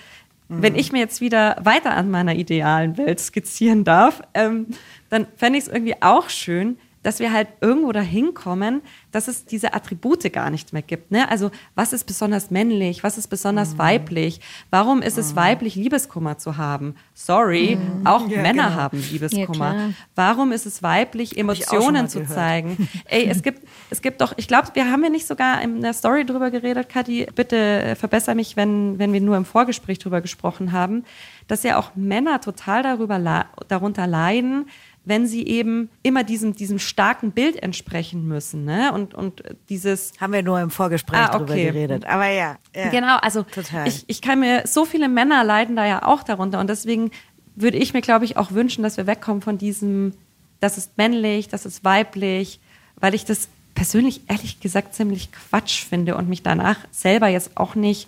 Wenn ich mir jetzt wieder weiter an meiner idealen Welt skizzieren darf, ähm, dann fände ich es irgendwie auch schön, dass wir halt irgendwo dahin kommen, dass es diese Attribute gar nicht mehr gibt. Ne? Also was ist besonders männlich, was ist besonders mhm. weiblich? Warum ist es mhm. weiblich, Liebeskummer zu haben? Sorry, mhm. auch ja, Männer genau. haben Liebeskummer. Ja, Warum ist es weiblich, Emotionen zu gehört. zeigen? Ey, es gibt, es gibt doch, ich glaube, wir haben ja nicht sogar in der Story drüber geredet, Kathi, bitte verbessere mich, wenn, wenn wir nur im Vorgespräch drüber gesprochen haben, dass ja auch Männer total darüber, darunter leiden, wenn sie eben immer diesem, diesem starken Bild entsprechen müssen. Ne? Und, und dieses. Haben wir nur im Vorgespräch ah, okay. drüber geredet. Aber ja. ja. Genau, also Total. Ich, ich kann mir, so viele Männer leiden da ja auch darunter. Und deswegen würde ich mir, glaube ich, auch wünschen, dass wir wegkommen von diesem, das ist männlich, das ist weiblich, weil ich das persönlich ehrlich gesagt ziemlich Quatsch finde und mich danach selber jetzt auch nicht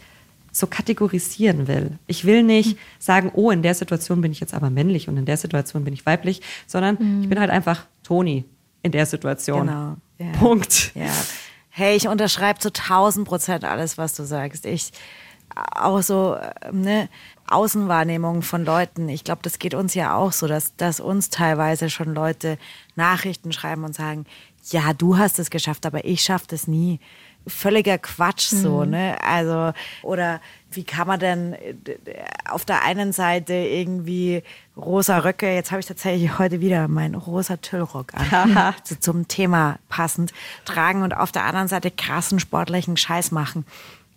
so kategorisieren will. Ich will nicht mhm. sagen, oh, in der Situation bin ich jetzt aber männlich und in der Situation bin ich weiblich, sondern mhm. ich bin halt einfach Toni in der Situation. Genau. Ja. Punkt. Ja. Hey, ich unterschreibe zu 1000 Prozent alles, was du sagst. Ich auch so, ne, Außenwahrnehmung von Leuten. Ich glaube, das geht uns ja auch so, dass, dass uns teilweise schon Leute Nachrichten schreiben und sagen, ja, du hast es geschafft, aber ich schaffe das nie völliger Quatsch so, mhm. ne? Also, oder wie kann man denn äh, auf der einen Seite irgendwie rosa Röcke, jetzt habe ich tatsächlich heute wieder meinen rosa Tüllrock an, so zum Thema passend, tragen und auf der anderen Seite krassen sportlichen Scheiß machen.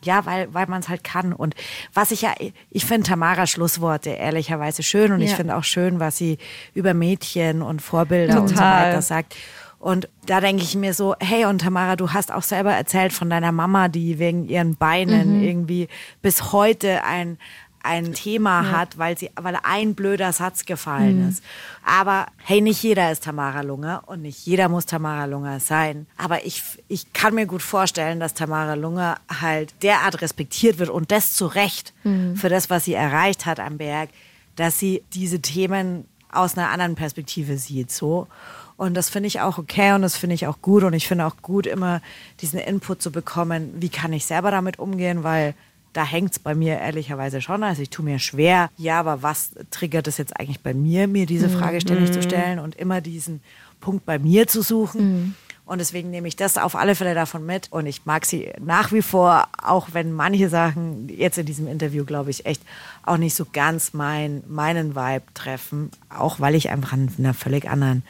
Ja, weil, weil man es halt kann. Und was ich ja, ich finde Tamara Schlussworte ehrlicherweise schön und ja. ich finde auch schön, was sie über Mädchen und Vorbilder Total. und so weiter sagt. Und da denke ich mir so, hey, und Tamara, du hast auch selber erzählt von deiner Mama, die wegen ihren Beinen mhm. irgendwie bis heute ein, ein Thema ja. hat, weil sie, weil ein blöder Satz gefallen mhm. ist. Aber hey, nicht jeder ist Tamara Lunge und nicht jeder muss Tamara Lunge sein. Aber ich, ich kann mir gut vorstellen, dass Tamara Lunge halt derart respektiert wird und das zu Recht mhm. für das, was sie erreicht hat am Berg, dass sie diese Themen aus einer anderen Perspektive sieht, so. Und das finde ich auch okay und das finde ich auch gut. Und ich finde auch gut, immer diesen Input zu bekommen, wie kann ich selber damit umgehen, weil da hängt es bei mir ehrlicherweise schon. Also ich tue mir schwer, ja, aber was triggert es jetzt eigentlich bei mir, mir diese Frage ständig mhm. zu stellen und immer diesen Punkt bei mir zu suchen. Mhm. Und deswegen nehme ich das auf alle Fälle davon mit. Und ich mag sie nach wie vor, auch wenn manche Sachen jetzt in diesem Interview, glaube ich, echt auch nicht so ganz mein, meinen Vibe treffen. Auch weil ich einfach an einer völlig anderen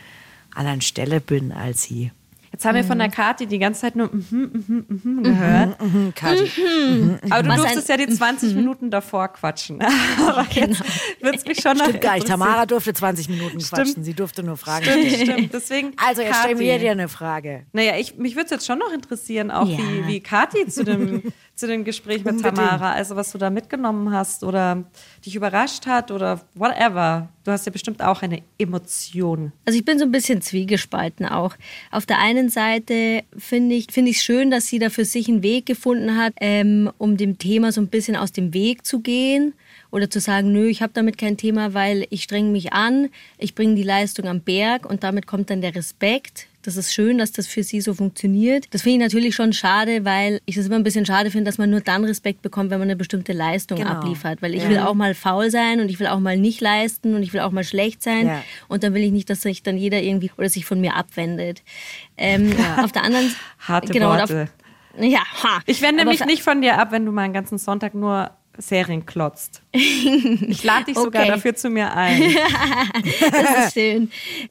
anderen Stelle bin als sie. Jetzt haben wir von der Kati die ganze Zeit nur -hmm, mm gehört. Mhm, mhm, Kati. Mhm. Aber du Was durftest ja die 20 Minuten davor quatschen. Aber jetzt genau. es mich schon noch Stimmt gar nicht. Tamara durfte 20 Minuten stimmt. quatschen. Sie durfte nur Fragen stellen. Stimmt, stimmt. Deswegen, also jetzt stellen wir dir eine Frage. Naja, ich, mich würde es jetzt schon noch interessieren, auch ja. wie, wie Kati zu dem, zu dem Gespräch mit Tamara, also was du da mitgenommen hast oder dich überrascht hat oder whatever. Du hast ja bestimmt auch eine Emotion. Also ich bin so ein bisschen zwiegespalten auch. Auf der einen Seite finde ich es find schön, dass sie da für sich einen Weg gefunden hat, ähm, um dem Thema so ein bisschen aus dem Weg zu gehen oder zu sagen, nö, ich habe damit kein Thema, weil ich strenge mich an, ich bringe die Leistung am Berg und damit kommt dann der Respekt. Das ist schön, dass das für sie so funktioniert. Das finde ich natürlich schon schade, weil ich das immer ein bisschen schade finde, dass man nur dann Respekt bekommt, wenn man eine bestimmte Leistung genau. abliefert. Weil ich ja. will auch mal faul sein und ich will auch mal nicht leisten und ich will auch mal schlecht sein. Ja. Und dann will ich nicht, dass sich dann jeder irgendwie oder sich von mir abwendet. Ähm, ja. Auf der anderen Harte genau, Worte. Auf, ja, ha. Ich wende mich nicht von dir ab, wenn du mal einen ganzen Sonntag nur Serien klotzt. Ich lade dich okay. sogar dafür zu mir ein. das ist schön.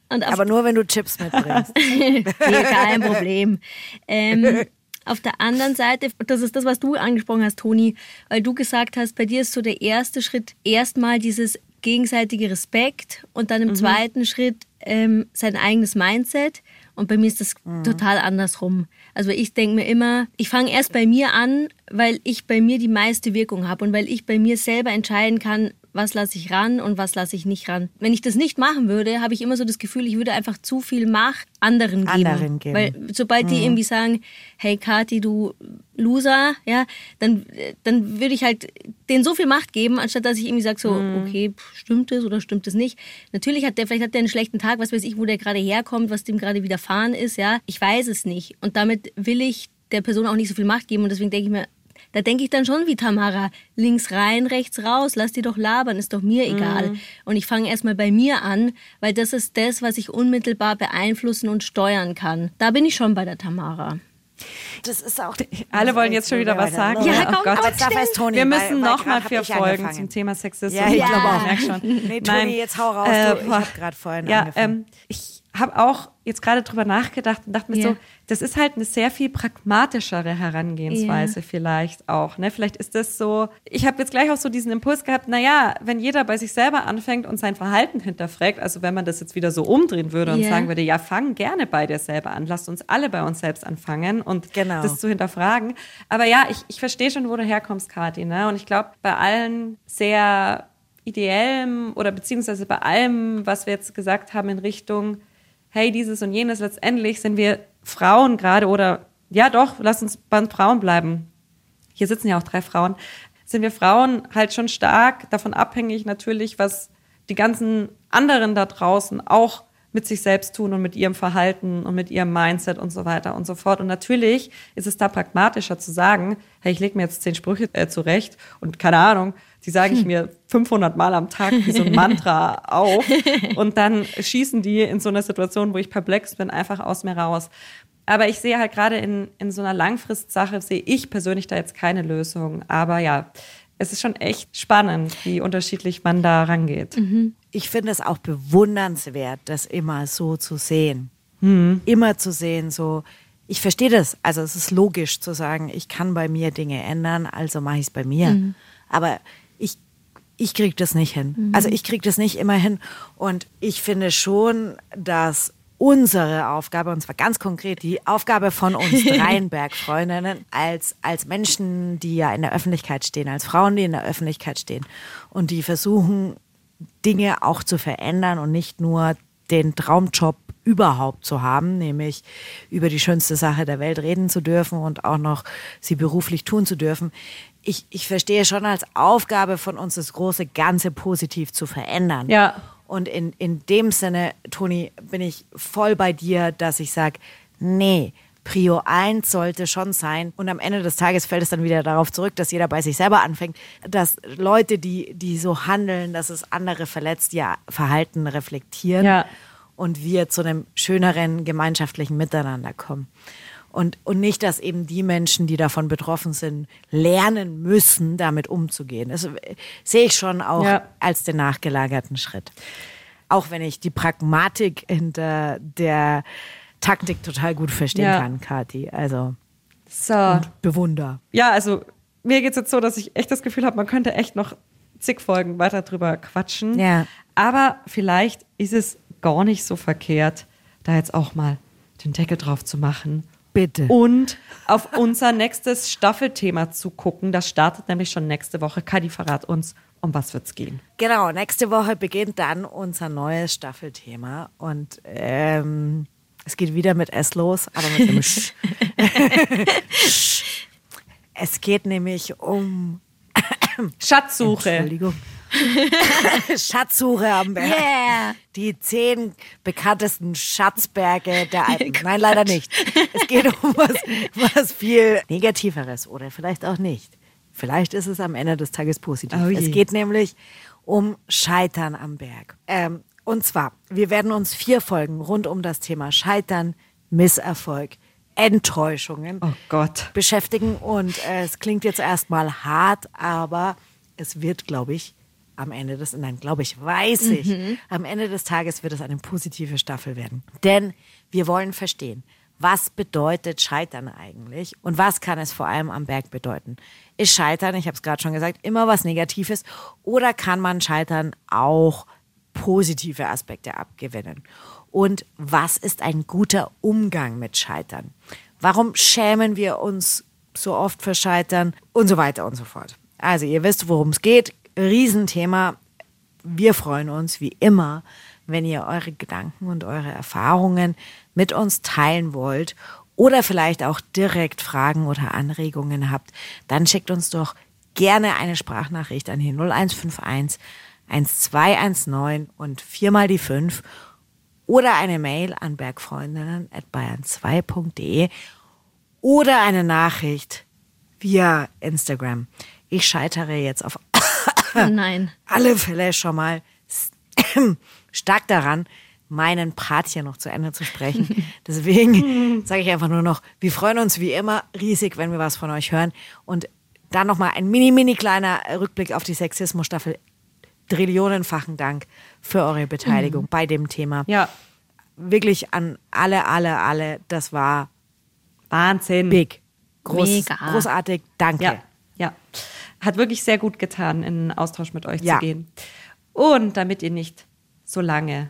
Aber nur, wenn du Chips mitbringst. kein Problem. Ähm, auf der anderen Seite, das ist das, was du angesprochen hast, Toni, weil du gesagt hast, bei dir ist so der erste Schritt erstmal dieses gegenseitige Respekt und dann im mhm. zweiten Schritt ähm, sein eigenes Mindset. Und bei mir ist das mhm. total andersrum. Also ich denke mir immer, ich fange erst bei mir an, weil ich bei mir die meiste Wirkung habe und weil ich bei mir selber entscheiden kann, was lasse ich ran und was lasse ich nicht ran. Wenn ich das nicht machen würde, habe ich immer so das Gefühl, ich würde einfach zu viel Macht anderen geben. Anderen geben. Weil sobald mhm. die irgendwie sagen, hey Kati, du Loser, ja, dann, dann würde ich halt denen so viel Macht geben, anstatt dass ich irgendwie sage so, mhm. okay, stimmt es oder stimmt es nicht. Natürlich hat der, vielleicht hat der einen schlechten Tag, was weiß ich, wo der gerade herkommt, was dem gerade widerfahren ist, ja. Ich weiß es nicht. Und damit will ich der Person auch nicht so viel Macht geben und deswegen denke ich mir, Da denke ich dann schon wie Tamara, links rein, rechts raus, lass die doch labern, ist doch mir egal. Mhm. Und ich fange erstmal bei mir an, weil das ist das, was ich unmittelbar beeinflussen und steuern kann. Da bin ich schon bei der Tamara. Das ist auch. Alle wollen jetzt schon wieder was sagen. Ja, komm, oh Gott. Aber darf erst Toni, Wir müssen weil, noch mal vier Folgen angefangen. zum Thema Sexismus. Ja, ich machen. glaube auch. merk schon. Nee, Toni, Nein. jetzt hau raus. Äh, ich habe gerade vorhin Ja, angefangen. ähm, ich habe auch jetzt gerade drüber nachgedacht und dachte mir Ja. so, das ist halt eine sehr viel pragmatischere Herangehensweise Ja. vielleicht auch. Ne? Vielleicht ist das so, ich habe jetzt gleich auch so diesen Impuls gehabt, naja, wenn jeder bei sich selber anfängt und sein Verhalten hinterfragt, also wenn man das jetzt wieder so umdrehen würde und Ja. sagen würde, ja, fang gerne bei dir selber an, lasst uns alle bei uns selbst anfangen und Genau. das zu hinterfragen. Aber ja, ich, ich verstehe schon, wo du herkommst, Kathi. Ne? Und ich glaube, bei allen sehr ideellem oder beziehungsweise bei allem, was wir jetzt gesagt haben in Richtung, hey, dieses und jenes, letztendlich sind wir Frauen gerade oder ja doch, lass uns bei Frauen bleiben. Hier sitzen ja auch drei Frauen. Sind wir Frauen halt schon stark davon abhängig natürlich, was die ganzen anderen da draußen auch mit sich selbst tun und mit ihrem Verhalten und mit ihrem Mindset und so weiter und so fort. Und natürlich ist es da pragmatischer zu sagen, hey, ich lege mir jetzt zehn Sprüche äh, zurecht und keine Ahnung, die sage ich mir 500 Mal am Tag wie so ein Mantra auf und dann schießen die in so einer Situation, wo ich perplex bin, einfach aus mir raus. Aber ich sehe halt gerade in, in so einer Langfristsache, sehe ich persönlich da jetzt keine Lösung. Aber ja, es ist schon echt spannend, wie unterschiedlich man da rangeht. ich finde es auch bewundernswert, das immer so zu sehen. Mhm. Immer zu sehen, so. Ich verstehe das. Also es ist logisch zu sagen, ich kann bei mir Dinge ändern, also mache ich es bei mir. Mhm. Aber ich, kriege das nicht hin. Also ich kriege das nicht immer hin. Und ich finde schon, dass unsere Aufgabe, und zwar ganz konkret die Aufgabe von uns dreien Bergfreundinnen, als, als Menschen, die ja in der Öffentlichkeit stehen, als Frauen, die in der Öffentlichkeit stehen und die versuchen, Dinge auch zu verändern und nicht nur den Traumjob überhaupt zu haben, nämlich über die schönste Sache der Welt reden zu dürfen und auch noch sie beruflich tun zu dürfen. Ich, ich verstehe schon als Aufgabe von uns das große Ganze positiv zu verändern. Ja. Und in, in dem Sinne, Toni, bin ich voll bei dir, dass ich sage, nee, Prio 1 sollte schon sein. Und am Ende des Tages fällt es dann wieder darauf zurück, dass jeder bei sich selber anfängt, dass Leute, die, die so handeln, dass es andere verletzt, ihr Verhalten reflektieren Ja. und wir zu einem schöneren gemeinschaftlichen Miteinander kommen. Und, und nicht, dass eben die Menschen, die davon betroffen sind, lernen müssen, damit umzugehen. Das äh, sehe ich schon auch Ja. als den nachgelagerten Schritt. Auch wenn ich die Pragmatik hinter der Taktik total gut verstehen Ja. kann, Kathi. Also So. bewunder. Ja, also mir geht es jetzt so, dass ich echt das Gefühl habe, man könnte echt noch zig Folgen weiter drüber quatschen. Ja. Aber vielleicht ist es gar nicht so verkehrt, da jetzt auch mal den Deckel drauf zu machen. Bitte. Und auf unser nächstes Staffelthema zu gucken. Das startet nämlich schon nächste Woche. Kadi, verrat uns, um was wird's gehen? Genau, nächste Woche beginnt dann unser neues Staffelthema und ähm, es geht wieder mit S los, aber mit einem Sch. es geht nämlich um Schatzsuche. Entschuldigung. Schatzsuche am Berg. Yeah. Die zehn bekanntesten Schatzberge der Alpen. Nein, leider nicht. Es geht um was, was viel Negativeres oder vielleicht auch nicht. Vielleicht ist es am Ende des Tages positiv. Oh es geht nämlich um Scheitern am Berg. Ähm, und zwar, wir werden uns vier Folgen rund um das Thema Scheitern, Misserfolg, Enttäuschungen Oh Gott. beschäftigen. Und äh, es klingt jetzt erstmal hart, aber es wird, glaube ich, am Ende des, nein, glaube ich, weiß ich, am Ende des Tages wird es eine positive Staffel werden. Denn wir wollen verstehen, was bedeutet Scheitern eigentlich und was kann es vor allem am Berg bedeuten? Ist Scheitern, ich habe es gerade schon gesagt, immer was Negatives oder kann man Scheitern auch positive Aspekte abgewinnen? Und was ist ein guter Umgang mit Scheitern? Warum schämen wir uns so oft für Scheitern und so weiter und so fort? Also ihr wisst, worum es geht. Riesenthema. Wir freuen uns wie immer, wenn ihr eure Gedanken und eure Erfahrungen mit uns teilen wollt oder vielleicht auch direkt Fragen oder Anregungen habt, dann schickt uns doch gerne eine Sprachnachricht an die 0151 1219 und viermal die 5 oder eine Mail an bergfreundinnen at bayern2.de oder eine Nachricht via Instagram. Ich scheitere jetzt auf nein. alle Fälle schon mal stark daran, meinen Part hier noch zu Ende zu sprechen. Deswegen sage ich einfach nur noch, wir freuen uns wie immer riesig, wenn wir was von euch hören. Und dann nochmal ein mini, mini kleiner Rückblick auf die Sexismus-Staffel. Trillionenfachen Dank für eure Beteiligung bei dem Thema. Ja, Wirklich an alle, alle, alle. Das war Wahnsinn. big. Groß, Mega. Großartig. Danke. Ja. Hat wirklich sehr gut getan, in Austausch mit euch Ja. zu gehen. Und damit ihr nicht so lange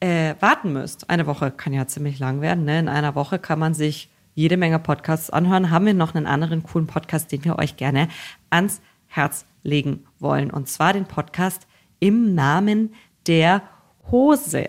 äh, warten müsst, eine Woche kann ja ziemlich lang werden, ne? in einer Woche kann man sich jede Menge Podcasts anhören, haben wir noch einen anderen coolen Podcast, den wir euch gerne ans Herz legen wollen. Und zwar den Podcast im Namen der Hose.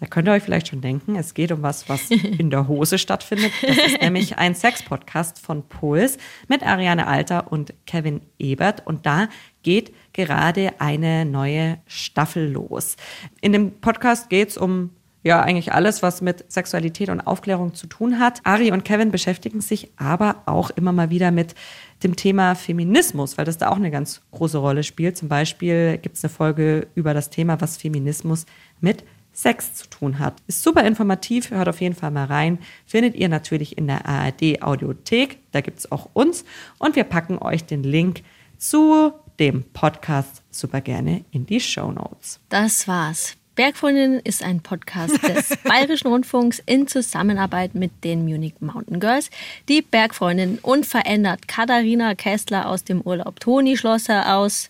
Da könnt ihr euch vielleicht schon denken, es geht um was, was in der Hose stattfindet. Das ist nämlich ein Sex-Podcast von Puls mit Ariane Alter und Kevin Ebert. Und da geht gerade eine neue Staffel los. In dem Podcast geht es um ja eigentlich alles, was mit Sexualität und Aufklärung zu tun hat. Ari und Kevin beschäftigen sich aber auch immer mal wieder mit dem Thema Feminismus, weil das da auch eine ganz große Rolle spielt. Zum Beispiel gibt es eine Folge über das Thema, was Feminismus mit Sex zu tun hat. Ist super informativ, hört auf jeden Fall mal rein. Findet ihr natürlich in der ARD Audiothek, da gibt es auch uns. Und wir packen euch den Link zu dem Podcast super gerne in die Show Notes. Das war's. Bergfreundinnen ist ein Podcast des Bayerischen Rundfunks in Zusammenarbeit mit den Munich Mountain Girls. Die Bergfreundinnen unverändert Katharina Kessler aus dem Urlaub, Toni Schlosser aus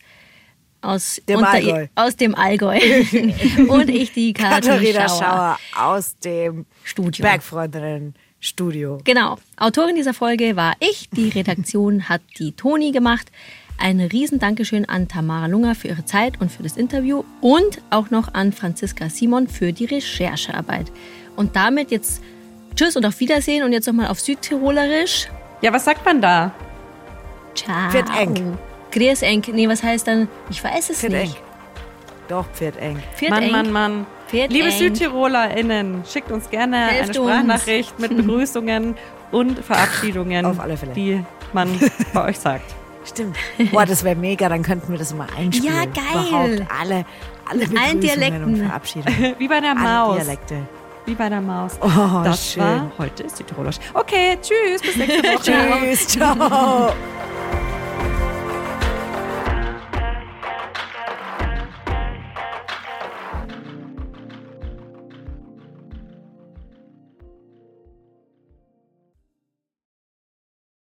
aus, Dem unter- Allgäu. aus dem Allgäu und ich die Katharina Schauer. Schauer aus dem Studio. Bergfreundinnen Studio. Genau. Autorin dieser Folge war ich. Die Redaktion hat die Toni gemacht. Ein riesen Dankeschön an Tamara Lunger für ihre Zeit und für das Interview und auch noch an Franziska Simon für die Recherchearbeit. Und damit jetzt Tschüss und auf Wiedersehen und jetzt nochmal auf Südtirolerisch. Ja, was sagt man da? Ciao. Wird eng. Grüß eng. Nee, was heißt dann? Ich weiß es Pfiat eng. nicht. Doch, eng. Viert Mann, eng. Mann, Mann. Viert Liebe eng. SüdtirolerInnen, schickt uns gerne Helft eine uns. Sprachnachricht mit Begrüßungen und Verabschiedungen, Auf alle Fälle. die man bei euch sagt. Stimmt. Boah, das wäre mega, dann könnten wir das mal einspielen. Ja, geil. Überhaupt alle, alle In allen Begrüßungen Dialekten. und Verabschiedungen. Wie bei der Alle Maus. Dialekte. Wie bei der Maus. Oh, das schön. war heute ist Südtirolerisch. Okay, tschüss, bis nächste Woche. Tschüss, ciao.